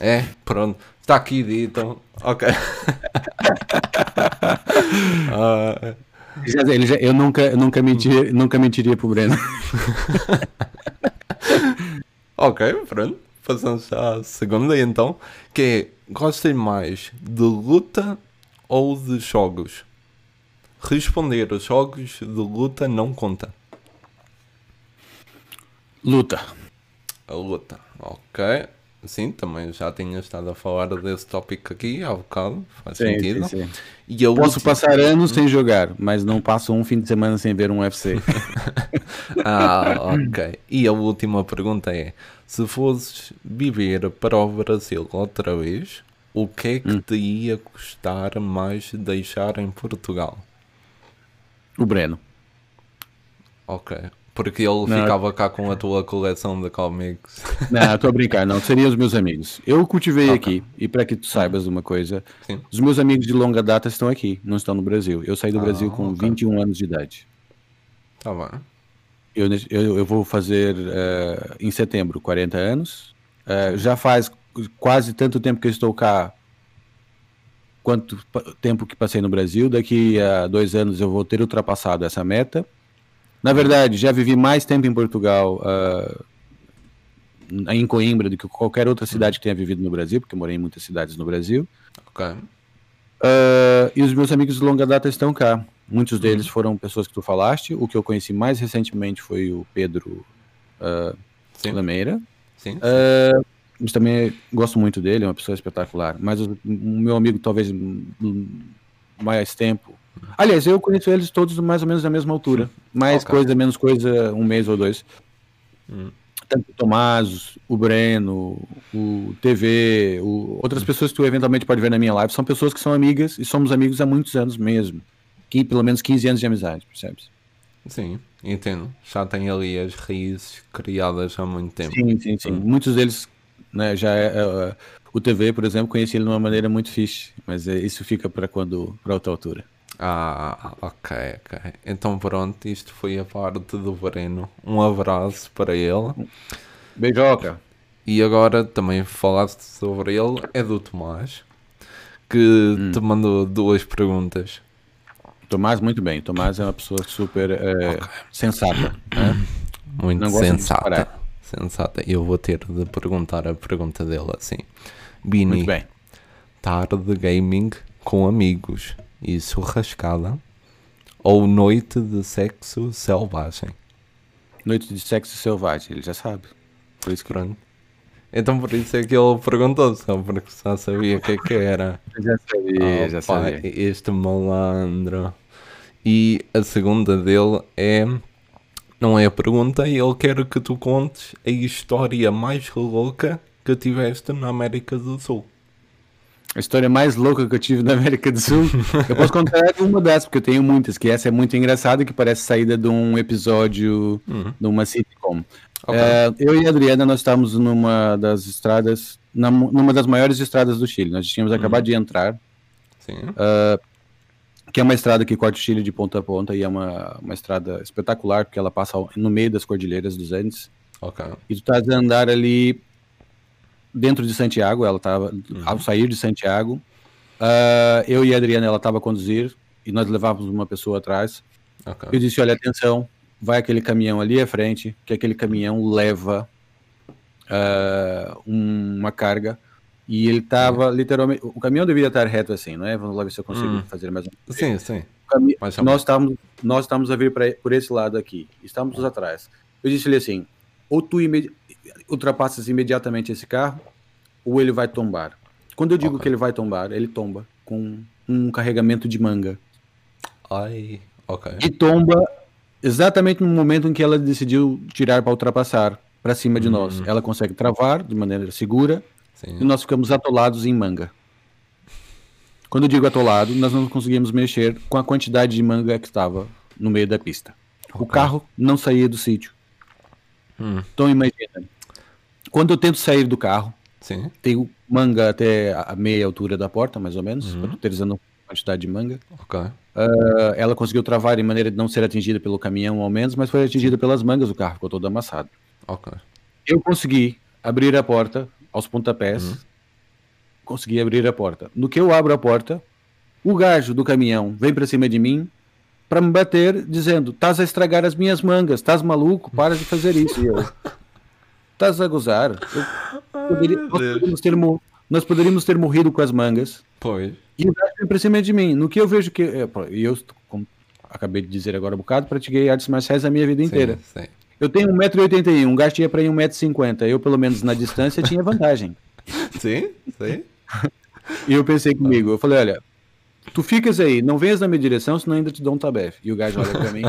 É, pronto. Está aqui dito. Ok. (laughs) uh, Ele já, eu nunca, eu nunca, mentiria, nunca mentiria pro Breno. (laughs) ok, pronto. Passamos à segunda então. Que é, gostem mais de luta ou de jogos? Responder, os jogos de luta não conta. Luta. A luta, ok. Sim, também já tinha estado a falar desse tópico aqui há bocado, faz sim, sentido. Sim, sim. E Posso última... passar anos sem jogar, mas não passo um fim de semana sem ver um UFC. (laughs) ah, ok. E a última pergunta é: se fosses viver para o Brasil outra vez, o que é que hum. te ia custar mais deixar em Portugal? O Breno. Ok. Porque ele não, ficava cá com a tua coleção de comics. Não, estou a brincar, não. Seriam os meus amigos. Eu cultivei okay. aqui, e para que tu saibas uma coisa, Sim. os meus amigos de longa data estão aqui, não estão no Brasil. Eu saí do ah, Brasil com okay. 21 anos de idade. Tá bom. Eu, eu, eu vou fazer uh, em setembro 40 anos. Uh, já faz quase tanto tempo que eu estou cá quanto tempo que passei no Brasil. Daqui a dois anos eu vou ter ultrapassado essa meta. Na verdade, já vivi mais tempo em Portugal, uh, em Coimbra, do que qualquer outra cidade que tenha vivido no Brasil, porque eu morei em muitas cidades no Brasil. Ok. Uh, e os meus amigos de longa data estão cá. Muitos deles uhum. foram pessoas que tu falaste. O que eu conheci mais recentemente foi o Pedro uh, sim. Lameira. Sim. sim. Uh, mas também gosto muito dele, é uma pessoa espetacular. Mas o, meu amigo, talvez mais tempo, Aliás, eu conheço eles todos mais ou menos da mesma altura. Mais okay. coisa, menos coisa, um mês ou dois. Hum. Tanto o Tomás, o Breno, o TV, o... outras hum. pessoas que tu eventualmente pode ver na minha live, são pessoas que são amigas e somos amigos há muitos anos mesmo. que, pelo menos 15 anos de amizade, percebes? Sim, entendo. Já tem ali as raízes criadas há muito tempo. Sim, sim, sim. Muitos deles, né, já é, é, o TV, por exemplo, conheci ele de uma maneira muito fixe, mas é, isso fica para quando para outra altura. Ah, ok, ok. Então pronto, isto foi a parte do Breno. Um abraço para ele. Beijoca. E agora também falaste sobre ele, é do Tomás, que Hum. te mandou duas perguntas. Tomás, muito bem. Tomás é uma pessoa super é, sensata. né? Muito Não sensata. Sensata. Eu vou ter de perguntar a pergunta dele assim. Bini, tarde de gaming com amigos e churrascada ou noite de sexo selvagem? Noite de sexo selvagem, ele já sabe. Por isso que Pronto. Então por isso é que ele perguntou, só porque já sabia o que é que era. (laughs) já sabia, Oh, já pá, sabia. Este malandro. E a segunda dele é. Não é a pergunta, ele quer que tu contes a história mais louca que tiveste na América do Sul. A história mais louca que eu tive na América do Sul, (laughs) eu posso contar uma dessas, porque eu tenho muitas, que essa é muito engraçada, que parece saída de um episódio de uma sitcom. Ok. É, eu e a Adriana, nós estávamos numa das estradas, na- numa das maiores estradas do Chile. Nós tínhamos acabado de entrar, Sim. Que é uma estrada que corta o Chile de ponta a ponta, e é uma, uma estrada espetacular, porque ela passa no meio das cordilheiras dos Andes. Ok. E tu estás a andar ali dentro de Santiago, ela estava ao sair de Santiago. ah, eu e a Adriana, ela estava a conduzir e nós levávamos uma pessoa atrás. Ok. Eu disse: Olha, atenção, vai aquele caminhão ali à frente, que aquele caminhão leva um- uma carga. E ele estava literalmente. O caminhão devia estar reto assim, não é? Vamos lá ver se eu consigo Hum. fazer mais um. Sim, sim. Cami- nós estamos nós estamos a vir pra, por esse lado aqui estamos atrás eu disse-lhe assim ou tu imedi ultrapassas imediatamente esse carro ou ele vai tombar quando eu digo Ok. que ele vai tombar ele tomba com um carregamento de manga Ai. Ok. e tomba exatamente no momento em que ela decidiu tirar para ultrapassar para cima de nós ela consegue travar de maneira segura e Sim. nós ficamos atolados em manga quando eu digo atolado, nós não conseguimos mexer com a quantidade de manga que estava no meio da pista. O Ok. carro não saía do sítio. Hum. Então imagina, quando eu tento sair do carro, Sim. tenho manga até a meia altura da porta, mais ou menos, tu teres a quantidade de manga. Ok. Ah, ela conseguiu travar de maneira de não ser atingida pelo caminhão ao menos, mas foi atingida pelas mangas, o carro ficou todo amassado. Ok. Eu consegui abrir a porta aos pontapés. Consegui abrir a porta. No que eu abro a porta, o gajo do caminhão vem pra cima de mim pra me bater, dizendo: Estás a estragar as minhas mangas, estás maluco? Para de fazer isso. E eu: (laughs) Estás a gozar? Eu poderia- nós, poderíamos ter, nós poderíamos ter morrido com as mangas. Pois. E o gajo vem pra cima de mim. No que eu vejo que. é, pô, E eu, como acabei de dizer agora um bocado, pratiquei artes marciais a minha vida inteira. Sim, sim. Eu tenho 1,81m, um gajo tinha pra ir 1,50m. Eu, pelo menos na distância, tinha vantagem. (laughs) Sim, sim. E eu pensei comigo, eu falei, olha, tu ficas aí, não venhas na minha direção, senão ainda te dou um tabefe. E o gajo olha pra mim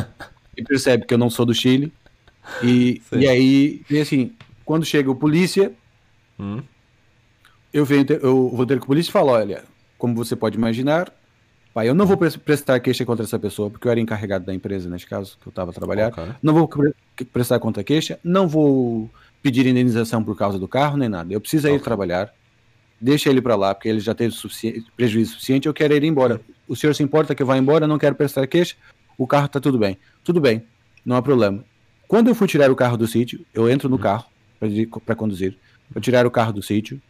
e percebe que eu não sou do Chile. E, Sim. e aí, e assim, quando chega o polícia, Hum. eu, venho ter- eu vou ter com o polícia e falo, olha, como você pode imaginar, pai, eu não vou pres- prestar queixa contra essa pessoa, porque eu era encarregado da empresa, neste caso, que eu estava a trabalhar. Ok. Não vou pre- prestar contra queixa, não vou pedir indenização por causa do carro, nem nada. Eu preciso ir Ok. trabalhar, deixa ele para lá, porque ele já teve sufici- prejuízo suficiente, eu quero ir embora. O senhor se importa que eu vá embora, não quero prestar queixa, o carro tá tudo bem. Tudo bem, não há problema. Quando eu fui tirar o carro do sítio, eu entro no carro para conduzir, eu tirar o carro do sítio,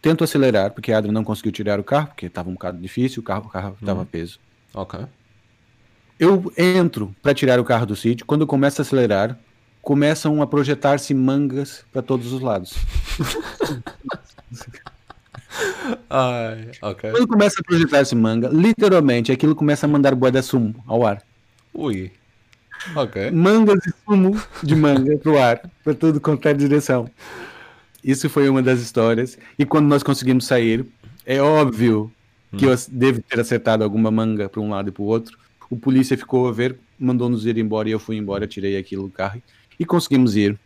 tento acelerar, porque a Adri não conseguiu tirar o carro, porque estava um bocado difícil, o carro o carro estava peso. Ok. Eu entro para tirar o carro do sítio. Quando eu começo a acelerar, começam a projetar-se mangas para todos os lados. Ai, ok. Quando começa a projetar-se manga, literalmente aquilo começa a mandar boa de sumo ao ar. Ui. Ok. Mangas e sumo de manga pro ar, para tudo quanto é direção. Isso foi uma das histórias. E quando nós conseguimos sair, é óbvio que eu devo ter acertado alguma manga para um lado e para o outro. O polícia ficou a ver, mandou-nos ir embora e eu fui embora, tirei aquilo do carro e conseguimos ir.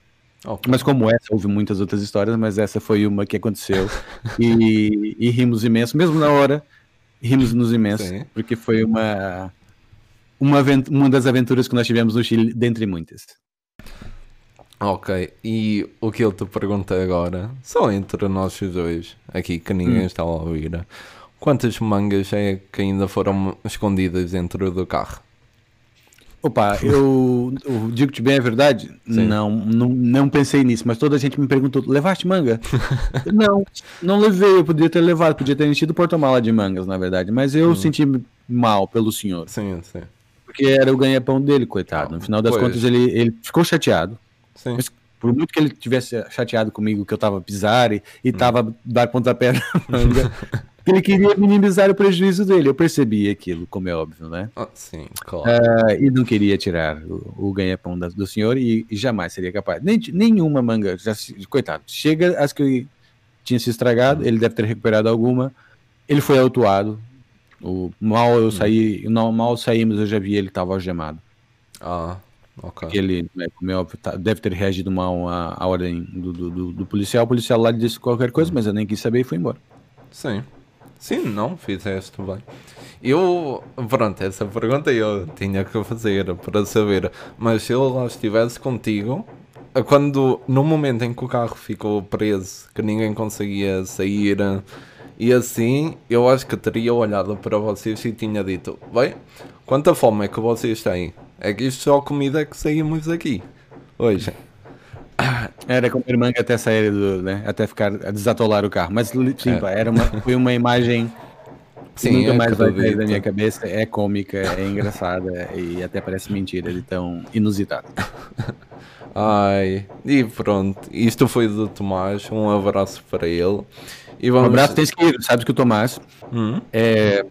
Ok. Mas como essa, houve muitas outras histórias, mas essa foi uma que aconteceu. (laughs) E, e rimos imenso, mesmo na hora, rimos-nos imenso, Sim. porque foi uma, uma, uma das aventuras que nós tivemos no Chile, dentre muitas. Ok, e o que eu te perguntei agora, só entre nós dois, aqui que ninguém hum. está a ouvir, quantas mangas é que ainda foram escondidas dentro do carro? Opa, eu, eu digo-te bem a verdade, não, não, não pensei nisso, mas toda a gente me perguntou, levaste manga? (laughs) não, não levei, eu podia ter levado, podia ter enchido o porta-mala de mangas, na verdade, mas eu hum. senti mal pelo senhor. Sim, sim. Porque era o ganha-pão dele, coitado. No final das pois. contas, ele, ele ficou chateado. Sim. Mas por muito que ele tivesse chateado comigo que eu tava pisar e, e hum. tava dar pontapé na (laughs) manga, ele queria minimizar o prejuízo dele. Eu percebi aquilo, como é óbvio, né? Ah, sim, claro. Uh, e não queria tirar o, o ganha-pão do senhor e, e, jamais seria capaz. Nem, nenhuma manga, já, coitado. Chega as que tinha se estragado, hum. ele deve ter recuperado alguma. Ele foi autuado. O mal eu hum. saí, não, mal saímos, eu já vi ele estava algemado. Ah. Okay. Ele, né, como é óbvio, tá, deve ter reagido mal à, ordem do, do, do, policial. O policial lá disse qualquer coisa, mas eu nem quis saber e fui embora. Sim. Sim, não, fizeste bem. Eu, pronto, essa pergunta eu tinha que fazer para saber, mas se eu lá estivesse contigo, quando, no momento em que o carro ficou preso, que ninguém conseguia sair, e assim, eu acho que teria olhado para vocês e tinha dito, bem, quanta fome é que vocês têm? É que isto só comida que saímos aqui hoje. Era comer manga até sair do, né? Até ficar a desatolar o carro. Mas sim, é. pá, era uma, foi uma imagem (laughs) Sim, nunca mais vai sair da minha cabeça. É cômica, é engraçada (laughs) e até parece mentira de tão inusitado. (laughs) Ai, e pronto, isto foi do Tomás. Um abraço para ele. E vamos... Um abraço, tens que ir. Sabes que o Tomás hum? é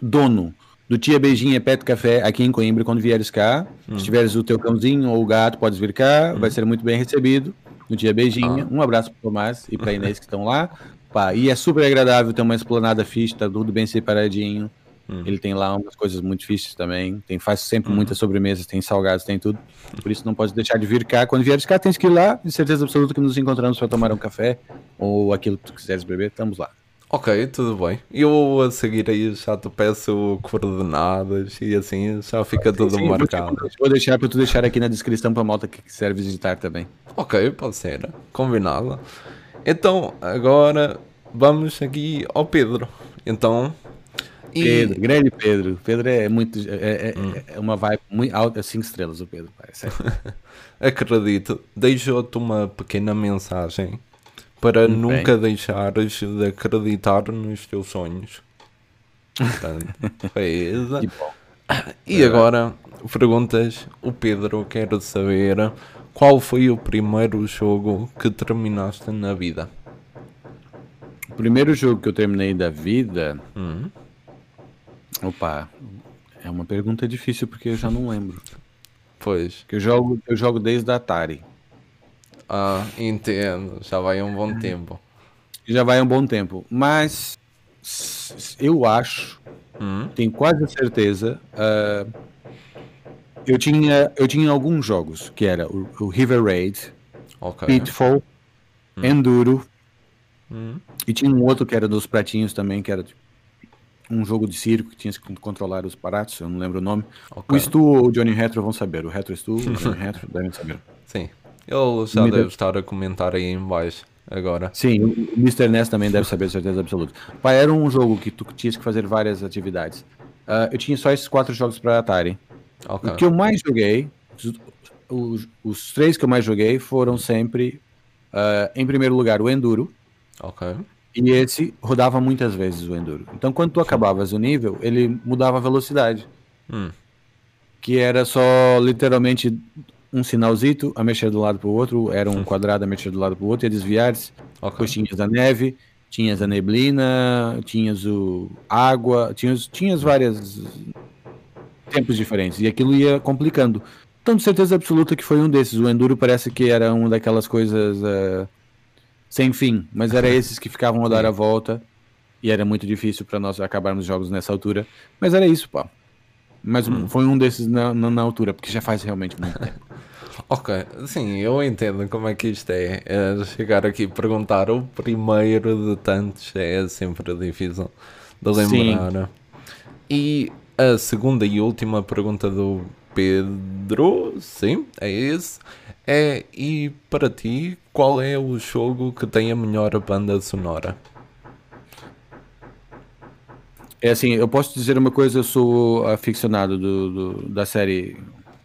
dono do Tia Beijinha Pet Café aqui em Coimbra quando vieres cá. Hum. Se tiveres o teu cãozinho ou o gato, podes vir cá, hum. vai ser muito bem recebido. No Tia Beijinha. Ah. Um abraço para o Tomás e para Inês que estão lá. Pá, e é super agradável ter uma esplanada ficha, tá tudo bem separadinho. Hum. Ele tem lá umas coisas muito fixas também. Tem, faz sempre hum. muitas sobremesas, tem salgados, tem tudo. Por isso não pode deixar de vir cá. Quando vieres cá, tens que ir lá. De certeza absoluta que nos encontramos para tomar um café ou aquilo que tu quiseres beber, estamos lá. Ok, tudo bem. Eu a seguir aí já te peço coordenadas e assim já fica tudo sim, marcado. Vou deixar para tu deixar aqui na descrição para a malta que quiser visitar também. Ok, pode ser. Combinado. Então, agora vamos aqui ao Pedro. Então. E... Pedro, grande Pedro. Pedro é muito. É, é, hum. é uma vibe muito alta, 5 estrelas o Pedro, parece. (laughs) Acredito. Deixou-te uma pequena mensagem para nunca deixares de acreditar nos teus sonhos. Portanto, (laughs) foi. E agora, perguntas, o Pedro quer saber qual foi o primeiro jogo que terminaste na vida? O primeiro jogo que eu terminei da vida. Hum. Opa, é uma pergunta difícil porque eu já não lembro. Pois. Que eu jogo, eu jogo desde a Atari. Ah, entendo. Já vai um bom tempo. Já vai um bom tempo. Mas eu acho, hum? tenho quase certeza. Uh, eu tinha, eu tinha alguns jogos que era o, o River Raid, okay. Pitfall, hum. Enduro hum. e tinha um outro que era dos pratinhos também, que era um jogo de circo que tinha que controlar os aparatos, eu não lembro o nome. Okay. O Stu ou o Johnny Retro vão saber. O Retro Stu, o Johnny (laughs) Retro devem saber. Sim. Ele já deve estar a comentar aí embaixo agora. Sim, o Mr. Ness também deve saber, certeza absoluta. Pai, era um jogo que tu tinhas que fazer várias atividades. Uh, eu tinha só esses quatro jogos para Atari. Okay. O que eu mais joguei, os, os, três que eu mais joguei foram sempre, uh, em primeiro lugar, o Enduro. Ok. E esse rodava muitas vezes o Enduro. Então, quando tu acabavas o nível, ele mudava a velocidade. Hum. Que era só literalmente um sinalzito a mexer do lado para o outro, era um quadrado a mexer do lado para o outro e a desviar-se. Okay. Depois tinhas a neve, tinhas a neblina, tinhas o água, tinhas, tinhas várias tempos diferentes e aquilo ia complicando. Então, de certeza absoluta que foi um desses. O Enduro parece que era uma daquelas coisas uh, sem fim, mas era (laughs) esses que ficavam a dar a volta e era muito difícil para nós acabarmos jogos nessa altura. Mas era isso, pá. Mas hum. foi um desses na, na, na, altura, porque já faz realmente muito tempo. (laughs) ok, sim, eu entendo como é que isto é. é. Chegar aqui e perguntar o primeiro de tantos é sempre difícil de lembrar. Sim. E a segunda e última pergunta do Pedro, sim, é esse. É, e para ti, qual é o jogo que tem a melhor banda sonora? É assim, eu posso dizer uma coisa, eu sou aficionado do, do da série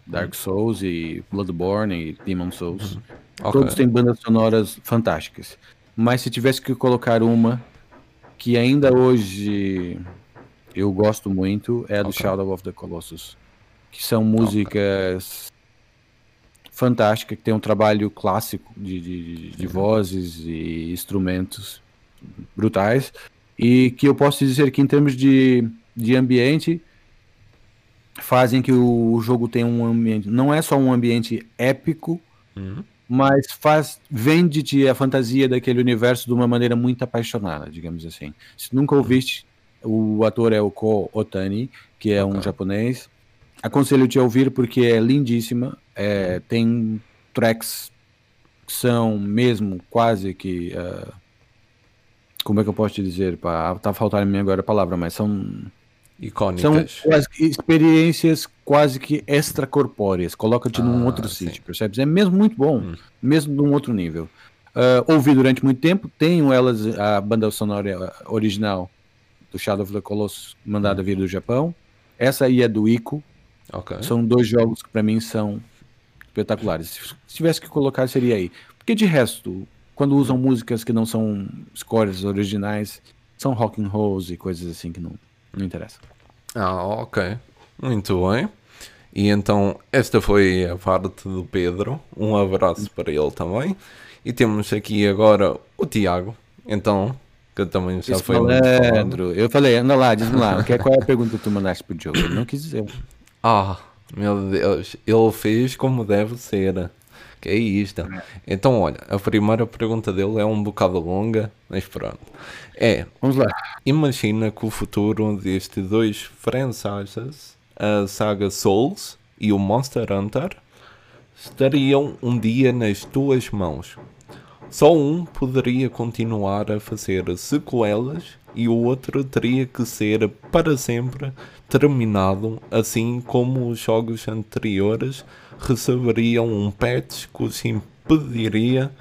Dark Souls e Bloodborne e Demon Souls. Uhum. Okay. Todos têm bandas sonoras fantásticas. Mas se tivesse que colocar uma que ainda hoje eu gosto muito, é a do okay. Shadow of the Colossus. Que são músicas okay. fantásticas, que tem um trabalho clássico de, de, de uhum. vozes e instrumentos brutais. E que eu posso dizer que em termos de, de ambiente, fazem que o jogo tenha um ambiente. Não é só um ambiente épico, uhum. mas faz vende-te a fantasia daquele universo de uma maneira muito apaixonada, digamos assim. Se nunca uhum. ouviste, o ator é o Ko Otani, que é okay. um japonês. Aconselho-te a ouvir porque é lindíssima. É, uhum. tem tracks que são mesmo quase que. Uh, como é que eu posso te dizer? Pá, tá faltando agora a palavra, mas são icônicas. São quase experiências quase que extracorpóreas. Coloca-te ah, num outro sim. sítio, percebes? É mesmo muito bom, hum. mesmo num outro nível. Uh, ouvi durante muito tempo, tenho elas, a banda sonora original do Shadow of the Colossus, mandada vir do Japão. Essa aí é do Ico. Okay. São dois jogos que para mim são espetaculares. Se tivesse que colocar, seria aí. Porque de resto, quando usam músicas que não são scores originais, são rock and rolls e coisas assim que não, não interessa. Ah, ok. Muito bem. E então, esta foi a parte do Pedro. Um abraço para ele também. E temos aqui agora o Tiago. Então, que também já Isso foi. Pedro, eu falei, anda lá, diz-me lá. Que, qual é a pergunta que tu mandaste pro Diogo? não quis dizer. Ah, meu Deus. Ele fez como deve ser. Que é isto. Então, olha, a primeira pergunta dele é um bocado longa, mas pronto. É, vamos lá. Imagina que o futuro destes dois franchises, a saga Souls e o Monster Hunter, estariam um dia nas tuas mãos. Só um poderia continuar a fazer sequelas e o outro teria que ser para sempre terminado, assim como os jogos anteriores receberiam um patch que os impediria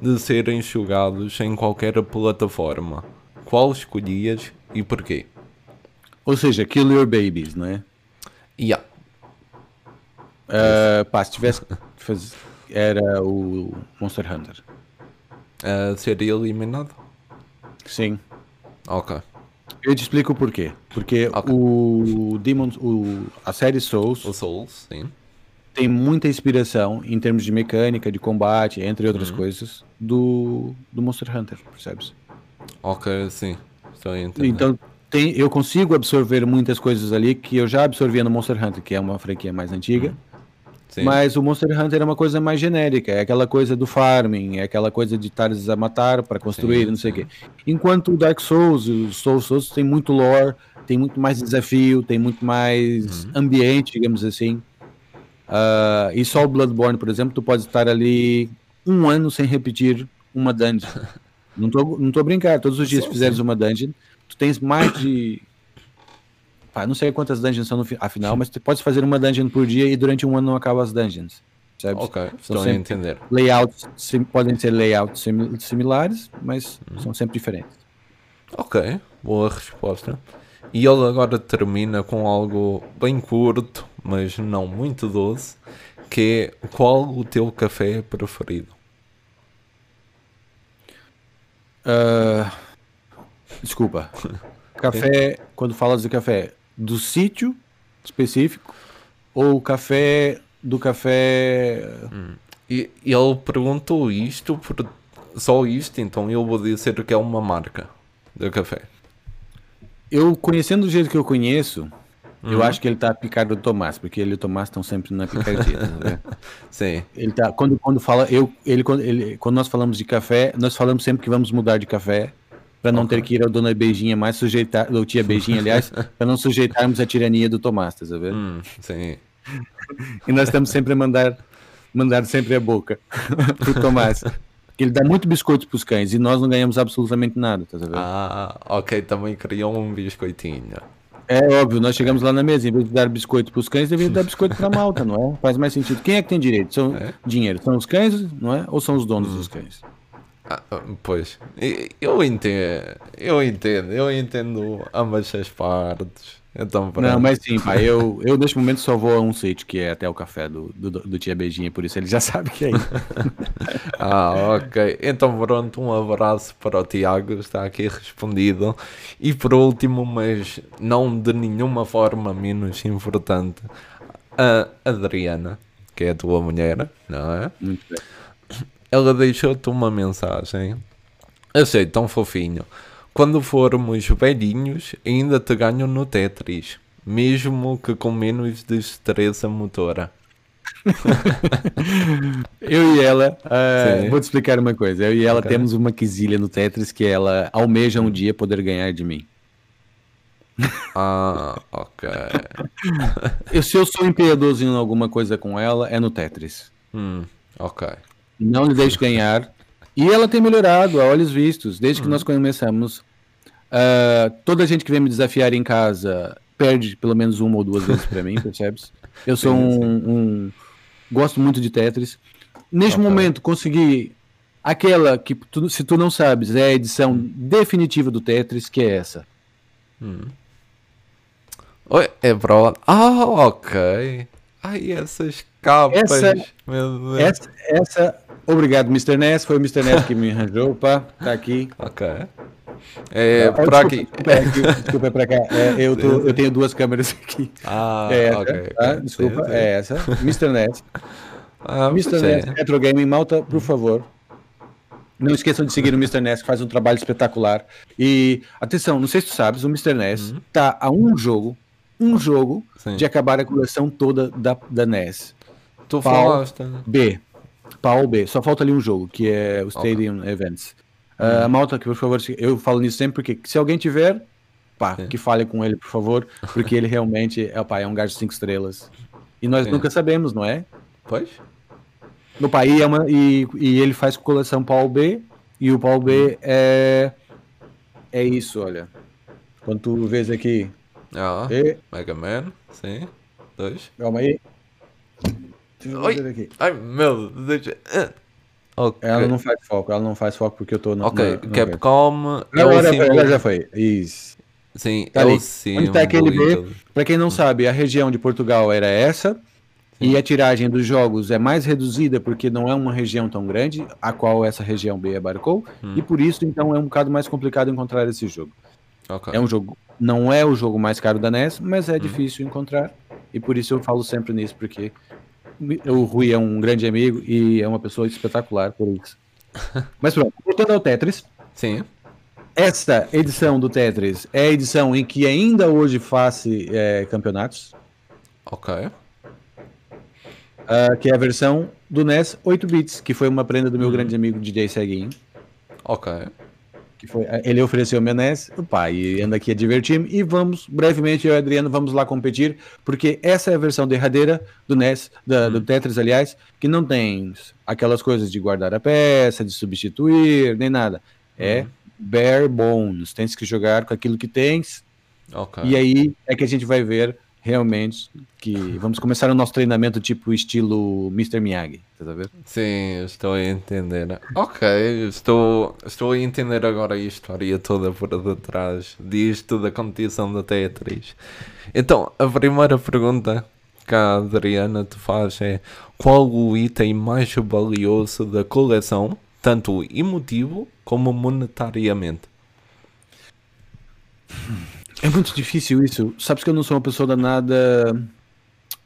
de serem jogados em qualquer plataforma. Qual escolhias e porquê? Ou seja, Kill Your Babies, não é? Yeah. Uh, pá, se tivesse faz... era o Monster Hunter. Uh, seria eliminado? Sim. Ok. Eu te explico o porquê. Porque okay. o Demons, o, a série Souls. O Souls, sim tem muita inspiração em termos de mecânica, de combate, entre outras uhum. coisas, do, do Monster Hunter, percebes? Ok, sim. Então tem, eu consigo absorver muitas coisas ali que eu já absorvia no Monster Hunter, que é uma franquia mais antiga. Uhum. Mas o Monster Hunter é uma coisa mais genérica, é aquela coisa do farming, é aquela coisa de estares a matar para construir, sim, não sei o quê. Enquanto o Dark Souls, o Souls Souls tem muito lore, tem muito mais desafio, tem muito mais uhum. ambiente, digamos assim. Uh, e só o Bloodborne, por exemplo, tu pode estar ali um ano sem repetir uma dungeon. (laughs) não, tô, não tô brincando, todos os dias sim, fizeres sim. uma dungeon, tu tens mais de. Pá, não sei quantas dungeons são no afinal, mas tu pode fazer uma dungeon por dia e durante um ano não acaba as dungeons. Sabe? Ok, estou a entender. Layouts sim, podem ser layouts similares, mas uhum. são sempre diferentes. Ok, boa resposta. E ele agora termina com algo bem curto, mas não muito doce, que é qual o teu café preferido? Uh, desculpa. (laughs) Café, quando falas de café, do sítio específico ou café do café. Hum. E ele perguntou isto por só isto, então eu vou dizer que é uma marca de café eu conhecendo do jeito que eu conheço, uhum. eu acho que ele tá picado do Tomás, porque ele e o Tomás estão sempre na picadinha, né? (laughs) Sim. Ele tá quando quando fala eu ele quando, ele quando nós falamos de café, nós falamos sempre que vamos mudar de café para não okay. ter que ir ao dona Beijinha mais sujeitar, ou tia Beijinha, aliás, (laughs) para não sujeitarmos a tirania do Tomás, tá vendo? Hum, sim. e nós estamos sempre a mandar mandar sempre a boca (laughs) pro Tomás. Ele dá muito biscoito para os cães e nós não ganhamos absolutamente nada, a ver? Ah, ok, também criou um biscoitinho. É óbvio, nós chegamos lá na mesa, em vez de dar biscoito para os cães, deveria dar biscoito para a malta, não é? Faz mais sentido. Quem é que tem direito? São É. dinheiro? São os cães, não é? Ou são os donos dos cães? Ah, ah, pois, eu entendo, eu entendo, eu entendo ambas as partes. Então. Não, mas sim, pai, eu, (laughs) eu neste momento só vou a um sítio que é até o café do, do, do tia Beijinha, por isso ele já (laughs) sabe que é isso. (laughs) Ah, ok. Então, pronto, um abraço para o Tiago, está aqui respondido. E por último, mas não de nenhuma forma menos importante, a Adriana, que é a tua mulher, não é? Muito bem. Ela deixou-te uma mensagem. Achei tão fofinho. Quando formos velhinhos, ainda te ganho no Tetris. Mesmo que com menos destreza motora. (laughs) Eu e ela, ah, Sim. vou te explicar uma coisa. Eu e ela Ok. temos uma quesilha no Tetris que ela almeja um dia poder ganhar de mim. (laughs) Ah, ok. Eu, se eu sou impiedoso em alguma coisa com ela, é no Tetris. Hum, ok. Não lhe deixo ganhar. E ela tem melhorado a olhos vistos, desde que nós começamos. Ah, toda a gente que vem me desafiar em casa perde pelo menos uma ou duas vezes pra mim, (laughs) percebes? Eu sou um, um- Gosto muito de Tetris. Neste momento, consegui aquela que, tu- se tu não sabes, é a edição definitiva do Tetris, que é essa. Oi, é pro. Ah, ok. Ai, essas capas. Essa- Meu Deus. Essa, essa obrigado, Mr. Ness. Foi o Mr. Ness que me arranjou. Pá, tá aqui. Ok. É, Ah, por desculpa, aqui. Desculpa, é desculpa, é pra cá. É, eu, tô- eu tenho duas câmeras aqui. Ah, É essa, ok. tá? Desculpa, é essa. Mr. Ness. Ah, Mr. Ness Retro Gaming Malta, por favor. Não esqueçam de seguir o Mr. Ness, que faz um trabalho espetacular. E, atenção, não sei se tu sabes, o Mr. Ness tá a um jogo, um jogo, Sim. de acabar a coleção toda da, da NES. Tu Pau. falaste. B. Pau B. Só falta ali um jogo, que é o Stadium Events. Ah, malta, que por favor, eu falo nisso sempre, porque se alguém tiver, pá, Sim. que fale com ele, por favor, porque ele realmente é, pá, é um gajo de 5 estrelas. E nós Sim. nunca sabemos, não é? Pois? No país é uma. E, e ele faz coleção Paul B. E o Paul. B é. É isso, olha. Quando tu vês aqui. Ah, E, Mega Man. Sim. Dois. calma aí. Deixa eu Oi. ver aqui. Ai, meu Deus. Ah. Ok. Ela não faz foco, ela não faz foco porque eu tô na. Ok, na- Capcom. É o foi, símbolo. já foi. Isso. Sim, Tá é ali. o símbolo. Onde tá aquele B? tudo. Pra quem não sabe, a região de Portugal era essa. E a tiragem dos jogos é mais reduzida porque não é uma região tão grande, a qual essa região B abarcou, Hum. e por isso então é um bocado mais complicado encontrar esse jogo. Ok. É um jogo, não é o jogo mais caro da NES, mas Hum. é difícil encontrar. E por isso eu falo sempre nisso, porque o Rui é um grande amigo e é uma pessoa espetacular por isso. (laughs) Mas pronto, voltando ao Tetris, Sim. esta edição do Tetris é a edição em que ainda hoje faço é, campeonatos, Ok. ah, que é a versão do NES 8 bits, que foi uma prenda Hum. do meu grande amigo DJ Seguinho. Ok. Que foi, ele ofereceu meu NES, opa, e anda aqui a divertir-me. E vamos, brevemente, eu e o Adriano, vamos lá competir, porque essa é a versão derradeira do NES, da- do Tetris, aliás, que não tem aquelas coisas de guardar a peça, de substituir, nem nada. É bare bones, tens que jogar com aquilo que tens, Ok. e aí é que a gente vai ver realmente que vamos começar o nosso treinamento tipo estilo Mr. Miyagi, tá vendo? Sim, estou a entender. Ok, estou, estou a entender agora a história toda por detrás disto da competição da Tetris. Então, a primeira pergunta que a Adriana te faz é qual o item mais valioso da coleção, tanto emotivo como monetariamente? (laughs) É muito difícil isso. Sabes que eu não sou uma pessoa danada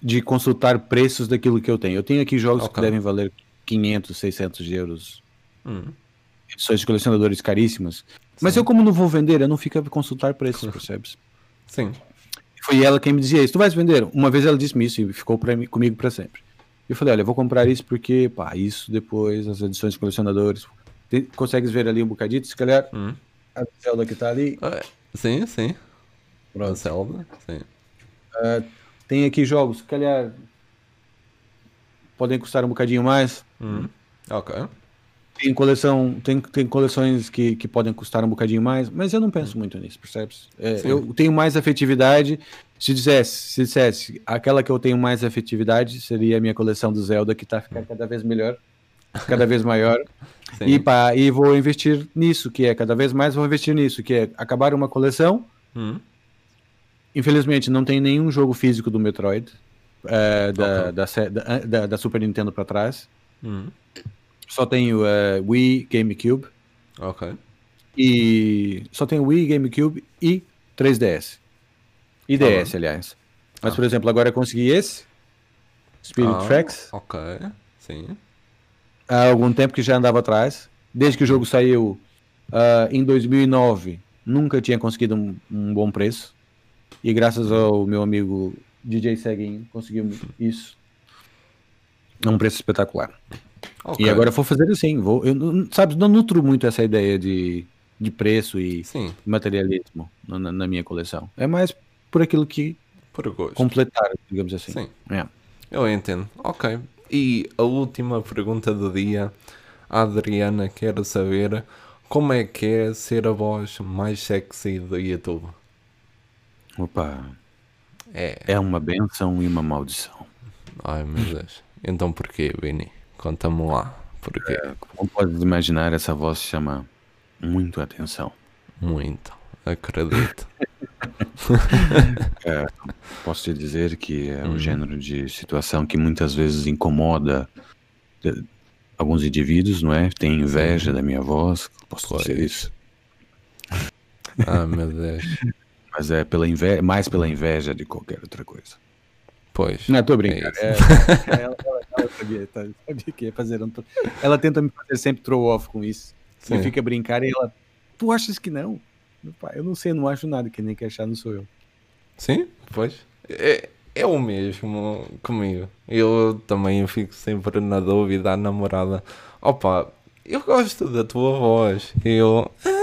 de consultar preços daquilo que eu tenho. Eu tenho aqui jogos que Ok. devem valer 500, 600 euros. Hum, Edições de colecionadores caríssimas. Mas eu, como não vou vender, eu não fico a consultar preços, percebes? sim, Foi ela quem me dizia isso. Tu vais vender? Uma vez ela disse-me isso e ficou pra mim, comigo para sempre. Eu falei, olha, eu vou comprar isso porque, pá, isso depois, as edições de colecionadores. Tem- consegues ver ali um bocadito? Se calhar Hum. a Zelda que tá ali. Ah, sim, sim. A Pronto. Zelda, sim. Tem aqui jogos, se calhar podem custar um bocadinho mais. Hum, Ok. tem coleção, tem, tem coleções que, que podem custar um bocadinho mais, mas eu não penso muito nisso, percebes? É, eu tenho mais afetividade. Se dissesse, se dissesse, aquela que eu tenho mais afetividade seria a minha coleção do Zelda, que está ficando cada vez melhor, cada vez maior. (laughs) e, pá, e vou investir nisso, que é cada vez mais vou investir nisso, que é acabar uma coleção. Hum. Infelizmente, não tem nenhum jogo físico do Metroid, é, da, da, da, da, Super Nintendo para trás. Hum. Só tenho uh, Wii, GameCube. Ok. E só tenho Wii, GameCube e 3DS. E DS, ah, aliás. Mas, ah. por exemplo, agora eu consegui esse. Spirit ah, Tracks. Ok, sim. Há algum tempo que já andava atrás. Desde que o jogo saiu uh, em 2009, nunca tinha conseguido um, um, bom preço. E graças ao meu amigo DJ Seguin, conseguimos isso. A um preço espetacular. Okay. E agora vou fazer assim, vou, eu, sabe, não nutro muito essa ideia de, de preço e Sim. materialismo na, na, minha coleção. É mais por aquilo que por completar, digamos assim. Sim. É. Eu entendo. Ok. E a última pergunta do dia, a Adriana quer saber como é que é ser a voz mais sexy do YouTube. Opa. É. É uma benção e uma maldição. Ai meu Deus. Então porquê, Vini? Conta-me lá. Porque... É, como podes imaginar, essa voz chama muito atenção. Muito, acredito. (laughs) (laughs) é, posso te dizer que é o uhum. gênero de situação que muitas vezes incomoda eh, alguns indivíduos, não é? Tem inveja da minha voz, posso pois. dizer isso. Ah, meu Deus. (laughs) Mas é pela inveja, mais pela inveja de qualquer outra coisa. Pois. Não, estou brincando. É é, (laughs) ela, ela, ela, sabia, tá, sabia que ia fazer. Um... Ela tenta me fazer sempre throw off com isso. Sim. E fica brincar e ela. Tu achas que não? Eu não sei, não acho nada. Quem nem quer achar não sou eu. Sim, pois. É, é o mesmo comigo. Eu também fico sempre na dúvida, a namorada. Opa, eu gosto da tua voz. Eu. Ah,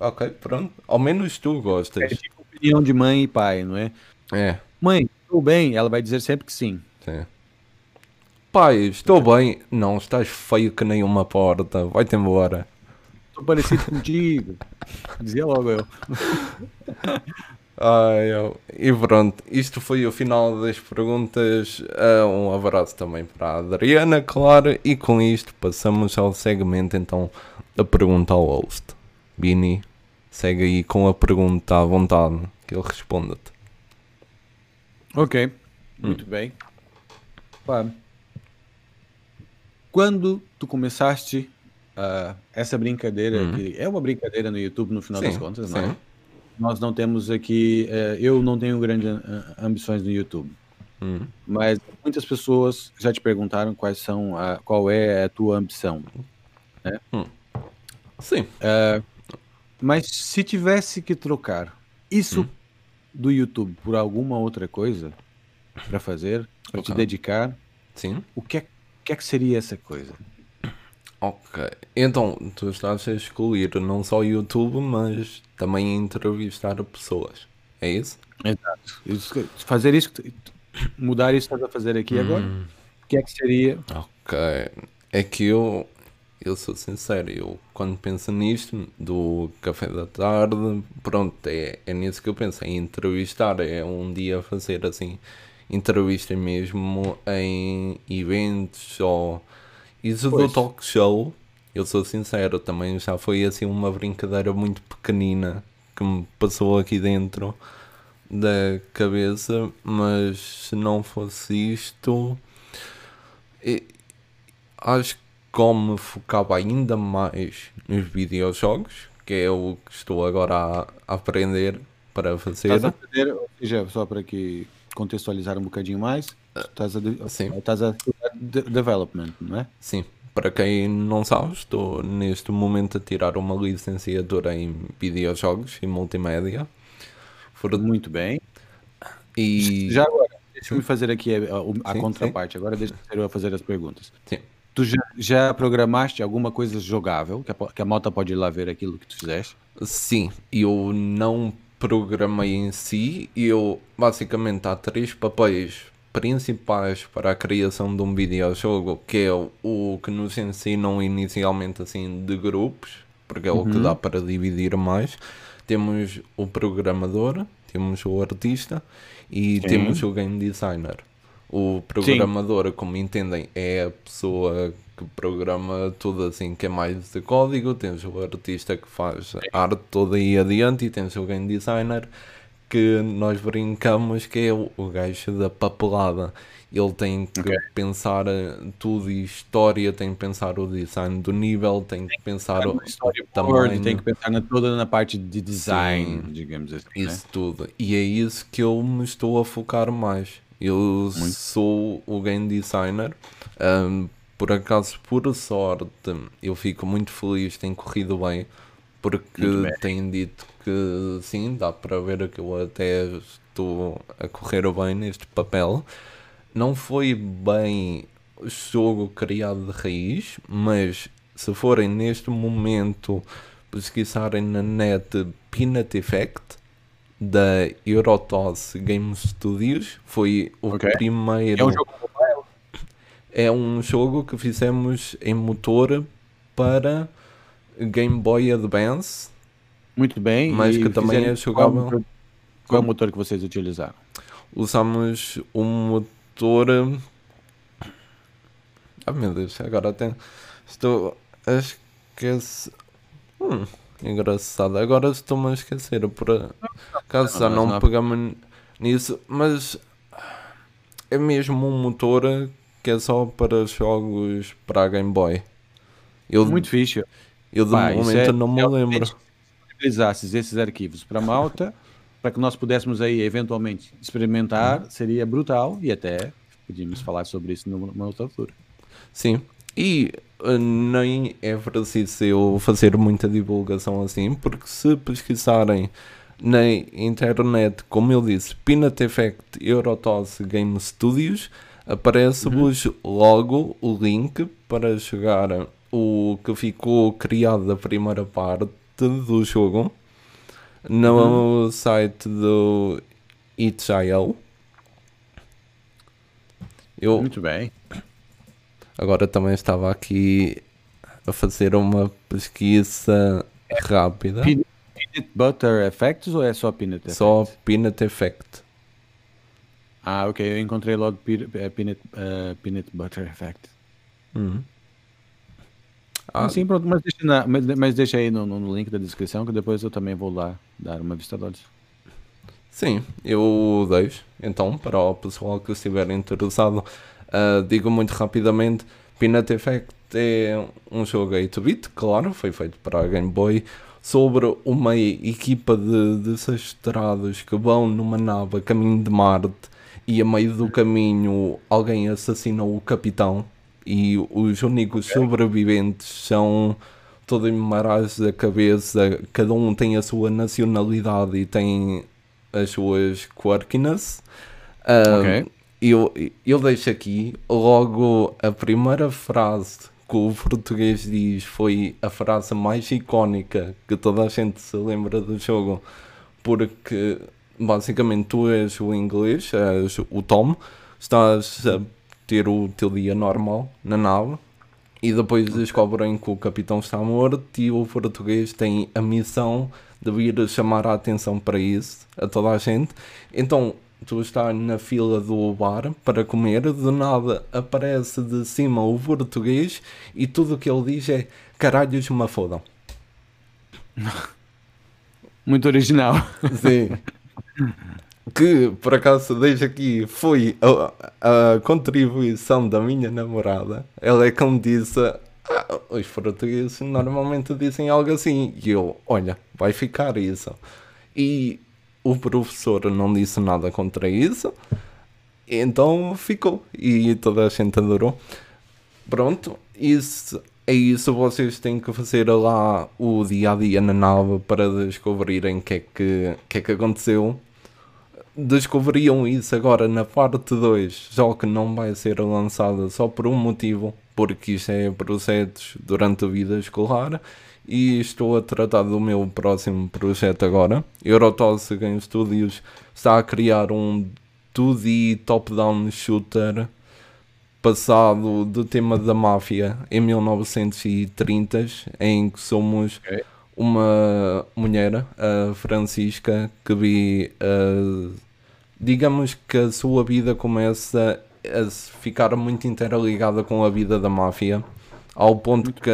ok, pronto. Ao menos tu gostas. É tipo opinião de mãe e pai, não é? É. Mãe, Estou bem, ela vai dizer sempre que sim. Sim. Pai, estou bem. Não, estás feio que nem uma porta. Vai-te embora. Estou parecido contigo. (laughs) Dizia logo eu. Ai, eu. E pronto, isto foi o final das perguntas. Uh, um abraço também para a Adriana, claro. E com isto passamos ao segmento então da pergunta ao host. Bini, segue aí com a pergunta à vontade, que ele responda-te. Ok, muito hum. bem. Pá. Quando tu começaste uh, essa brincadeira, hum. que é uma brincadeira no YouTube no final sim, das contas, não é? Nós não temos aqui, uh, eu não tenho grandes uh, ambições no YouTube, hum. mas muitas pessoas já te perguntaram quais são, a, qual é a tua ambição, né? Hum. Sim. Uh, mas se tivesse que trocar isso hum do YouTube por alguma outra coisa para fazer, para okay. te dedicar, Sim. o que é, que é que seria essa coisa? Ok, então tu estás a excluir não só YouTube, mas também entrevistar pessoas, é isso? Exato. Isso, fazer isso, mudar isso que estás a fazer aqui hum. agora, o que é que seria? Ok, é que eu eu sou sincero, eu quando penso nisto, do café da tarde, pronto, é, é nisso que eu penso, em entrevistar, é um dia fazer assim, entrevista mesmo em eventos ou isso pois. do talk show, eu sou sincero, também já foi assim uma brincadeira muito pequenina que me passou aqui dentro da cabeça, mas se não fosse isto, acho que como focava ainda mais nos videojogos, que é o que estou agora a, aprender para fazer. Estás a aprender, seja, só para que contextualizar um bocadinho mais, estás a, Sim. estás a de development, não é? Sim. Para quem não sabe, estou neste momento a tirar uma licenciatura em videojogos e multimédia. For... Muito bem. E... Já agora, deixa-me fazer aqui a, a, a sim, contraparte. Sim. Agora deixa eu fazer as perguntas. Sim. Tu já, já programaste alguma coisa jogável? Que a, que a malta pode ir lá ver aquilo que tu fizeste? Sim, eu não programei em si. Eu basicamente há três papéis principais para a criação de um videojogo, que é o, o que nos ensinam inicialmente assim de grupos, porque é o que Uhum. dá para dividir mais. Temos o programador, temos o artista e Sim. temos o game designer. O programador, como entendem, é a pessoa que programa tudo assim, que é mais de código. Tens o artista que faz arte toda aí adiante e tens o game designer que nós brincamos que é o, o gajo da papelada. Ele tem que Ok. pensar tudo e história, tem que pensar o design do nível, tem que pensar o, tamanho. tem que pensar na, toda na parte de design, Sim. digamos assim. Isso tudo. E é isso que eu me estou a focar mais. Eu sou o game designer. Ahm, por acaso, por sorte, eu fico muito feliz, tem corrido bem, porque Muito bem. têm dito que sim, dá para ver que eu até estou a correr bem neste papel. Não foi bem jogo criado de raiz, mas se forem neste momento pesquisarem na net Peanut Effect da Eurotoss Game Studios, foi o Ok. primeiro. É um jogo? É um jogo que fizemos em motor para Game Boy Advance, Muito bem. Mas que também é jogável. Qual, qual é o motor que vocês utilizaram? usamos um motor. Ah meu Deus, agora tem. Estou a esquecer. Hum, engraçado. Agora estou-me a esquecer. Por acaso já não não pegamos nisso, mas é mesmo um motor que é só para jogos para a Game Boy. Eu, Muito fixe. eu de Pá, momento é- não me lembro. Se disponibilizasses esses arquivos para Malta, para que nós pudéssemos aí eventualmente experimentar, seria brutal e até podíamos falar sobre isso numa outra altura. Sim, e nem é preciso eu fazer muita divulgação assim, porque se pesquisarem na internet, como eu disse, Peanut Effect Eurotoss Game Studios, aparece-vos logo o link para jogar o que ficou criado da primeira parte do jogo no site do itch.io. Eu, Muito bem. Agora também estava aqui a fazer uma pesquisa rápida. Peanut, peanut Butter Effects ou é só Peanut Effects? Só Peanut Effect. Ah, ok. Eu encontrei logo pe- Peanut, eh, peanut Butter Effect. Uhum. Ah, Sim, pronto. Mas deixa, na- mas, mas deixa aí no, no link da descrição que depois eu também vou lá dar uma vista de olhos. Sim, eu deixo. Então, para o pessoal que estiver interessado, ah, digo muito rapidamente: Peanut Effect é um jogo 8-bit, claro, foi feito para a Game Boy, sobre uma equipa de desastrados que vão numa nave a caminho de Marte e a meio do caminho alguém assassinou o capitão e os únicos sobreviventes são todo embaraço da cabeça, cada um tem a sua nacionalidade e tem as suas quirkiness. Ok. Eu, eu deixo aqui logo a primeira frase que o português diz. Foi a frase mais icónica que toda a gente se lembra do jogo, porque basicamente tu és o inglês, és o Tom, estás a ter o teu dia normal na nave. E depois descobrem que o capitão está morto e o português tem a missão de vir chamar a atenção para isso a toda a gente. Então tu estás na fila do bar para comer, de nada aparece de cima o português e tudo o que ele diz é caralhos me fodam. (laughs) Muito original. (laughs) Sim. que por acaso deixo aqui foi a, a contribuição da minha namorada. Ela é como disse: "Ah, os portugueses normalmente dizem algo assim. E eu, olha, vai ficar isso. E o professor não disse nada contra isso. Então ficou. E toda a gente adorou. Pronto, isso é isso. Vocês têm que fazer lá o dia a dia na nave para descobrirem o que, é que, que é que aconteceu. Descobriam isso agora na parte 2, só que não vai ser lançada só por um motivo, porque isto é projetos durante a vida escolar e estou a tratar do meu próximo projeto agora. Eurotoss Game Studios está a criar um 2D top-down shooter passado do tema da máfia em 1930, em que somos Ok. uma mulher, a Francisca, que vi, uh, digamos que a sua vida começa a ficar muito interligada com a vida da máfia, ao ponto que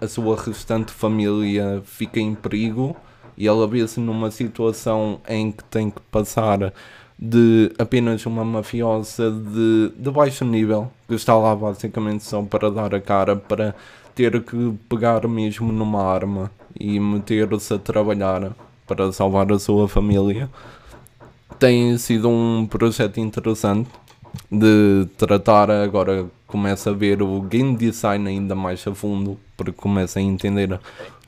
a, sua restante família fica em perigo e ela vê-se numa situação em que tem que passar de apenas uma mafiosa de, de baixo nível, que está lá basicamente só para dar a cara, para ter que pegar mesmo numa arma e meter-se a trabalhar para salvar a sua família. Tem sido um projeto interessante de tratar agora começa a ver o game design ainda mais a fundo porque começa a entender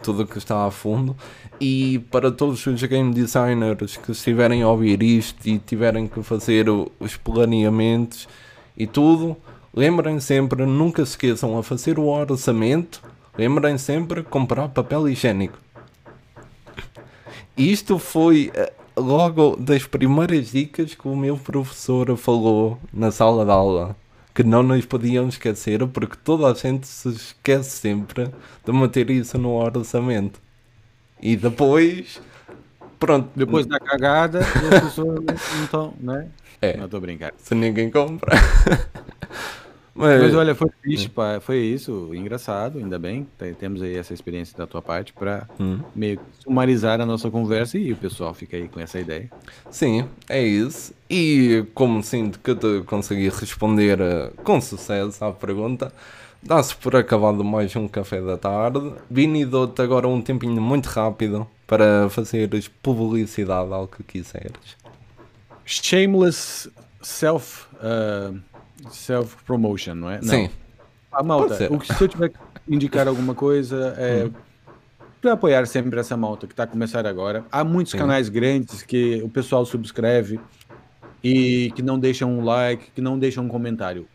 tudo o que está a fundo. E para todos os game designers que estiverem a ouvir isto e tiverem que fazer os planeamentos e tudo lembrem sempre, nunca se esqueçam a fazer o orçamento lembrem sempre comprar papel higiênico. Isto foi eh, logo das primeiras dicas que o meu professor falou na sala de aula. Que não nos podíamos esquecer, porque toda a gente se esquece sempre de meter isso no orçamento. E depois, pronto, Depois da cagada, as pessoas não estão, né? É. Não tô brincando. se ninguém compra. (laughs) Mas, Mas olha, foi triste, pá, foi isso, engraçado, ainda bem. Tem- Temos aí essa experiência da tua parte para Hum. meio que sumarizar a nossa conversa e o pessoal fica aí com essa ideia. Sim, é isso. E como sinto que eu te consegui responder eh, com sucesso à pergunta, dá-se por acabado mais um café da tarde. Vini, dou-te agora um tempinho muito rápido para fazeres publicidade ao que quiseres. Shameless self uh, self promotion, não é? Não. Sim, Ah, malta, o que, se eu tiver que indicar alguma coisa é para apoiar sempre essa malta que está a começar agora. Há muitos Sim. canais grandes que o pessoal subscreve e que não deixam um like, que não deixam um comentário.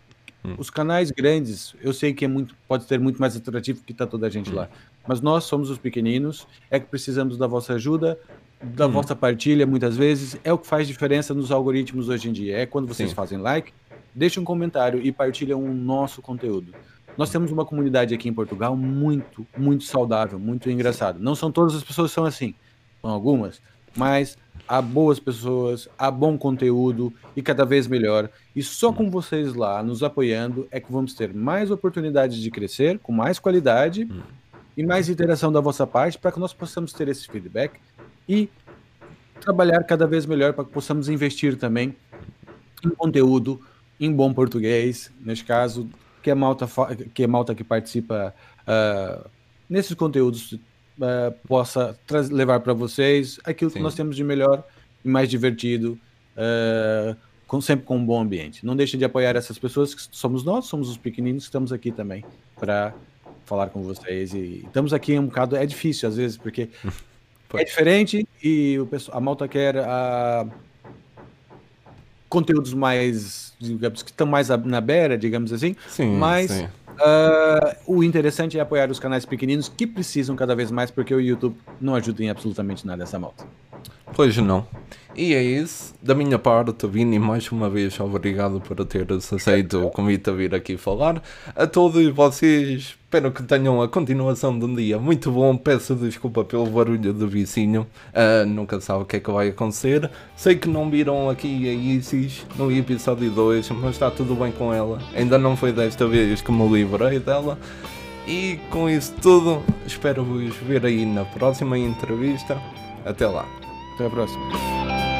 Os canais grandes, eu sei que é muito, pode ser muito mais atrativo que tá toda a gente lá. Mas nós somos os pequeninos, é que precisamos da vossa ajuda, da vossa partilha, muitas vezes. É o que faz diferença nos algoritmos hoje em dia. É quando vocês Sim. fazem like, deixem um comentário e partilham o nosso conteúdo. Nós temos uma comunidade aqui em Portugal muito, muito saudável, muito engraçada. Não são todas as pessoas que são assim, são algumas, mas há boas pessoas, há bom conteúdo e cada vez melhor. E só com vocês lá nos apoiando é que vamos ter mais oportunidades de crescer, com mais qualidade e mais interação da vossa parte para que nós possamos ter esse feedback e trabalhar cada vez melhor para que possamos investir também em conteúdo em bom português, neste caso, que a malta, fa- que, a malta que participa ah, nesses conteúdos ah, possa levar para vocês aquilo que Sim. nós temos de melhor e mais divertido, ah, com, sempre com um bom ambiente. Não deixem de apoiar essas pessoas que somos nós, somos os pequeninos que estamos aqui também para falar com vocês e estamos aqui um bocado é difícil às vezes porque (laughs) é diferente e o pessoal, a malta quer conteúdos mais, digamos, que estão mais na beira, digamos assim. sim, Mas sim. ah, o interessante é apoiar os canais pequeninos que precisam cada vez mais, porque o YouTube não ajuda em absolutamente nada essa malta. Pois não. E é isso. Da minha parte, Vini, mais uma vez, obrigado por teres aceito o convite a vir aqui falar. A todos vocês, espero que tenham a continuação de um dia muito bom. Peço desculpa pelo barulho do vizinho. Ah, nunca sabe o que é que vai acontecer. Sei que não viram aqui a Isis no episódio 2, mas está tudo bem com ela. Ainda não foi desta vez que me livrei dela. E com isso tudo, espero vos ver aí na próxima entrevista. Até lá. Até a próxima.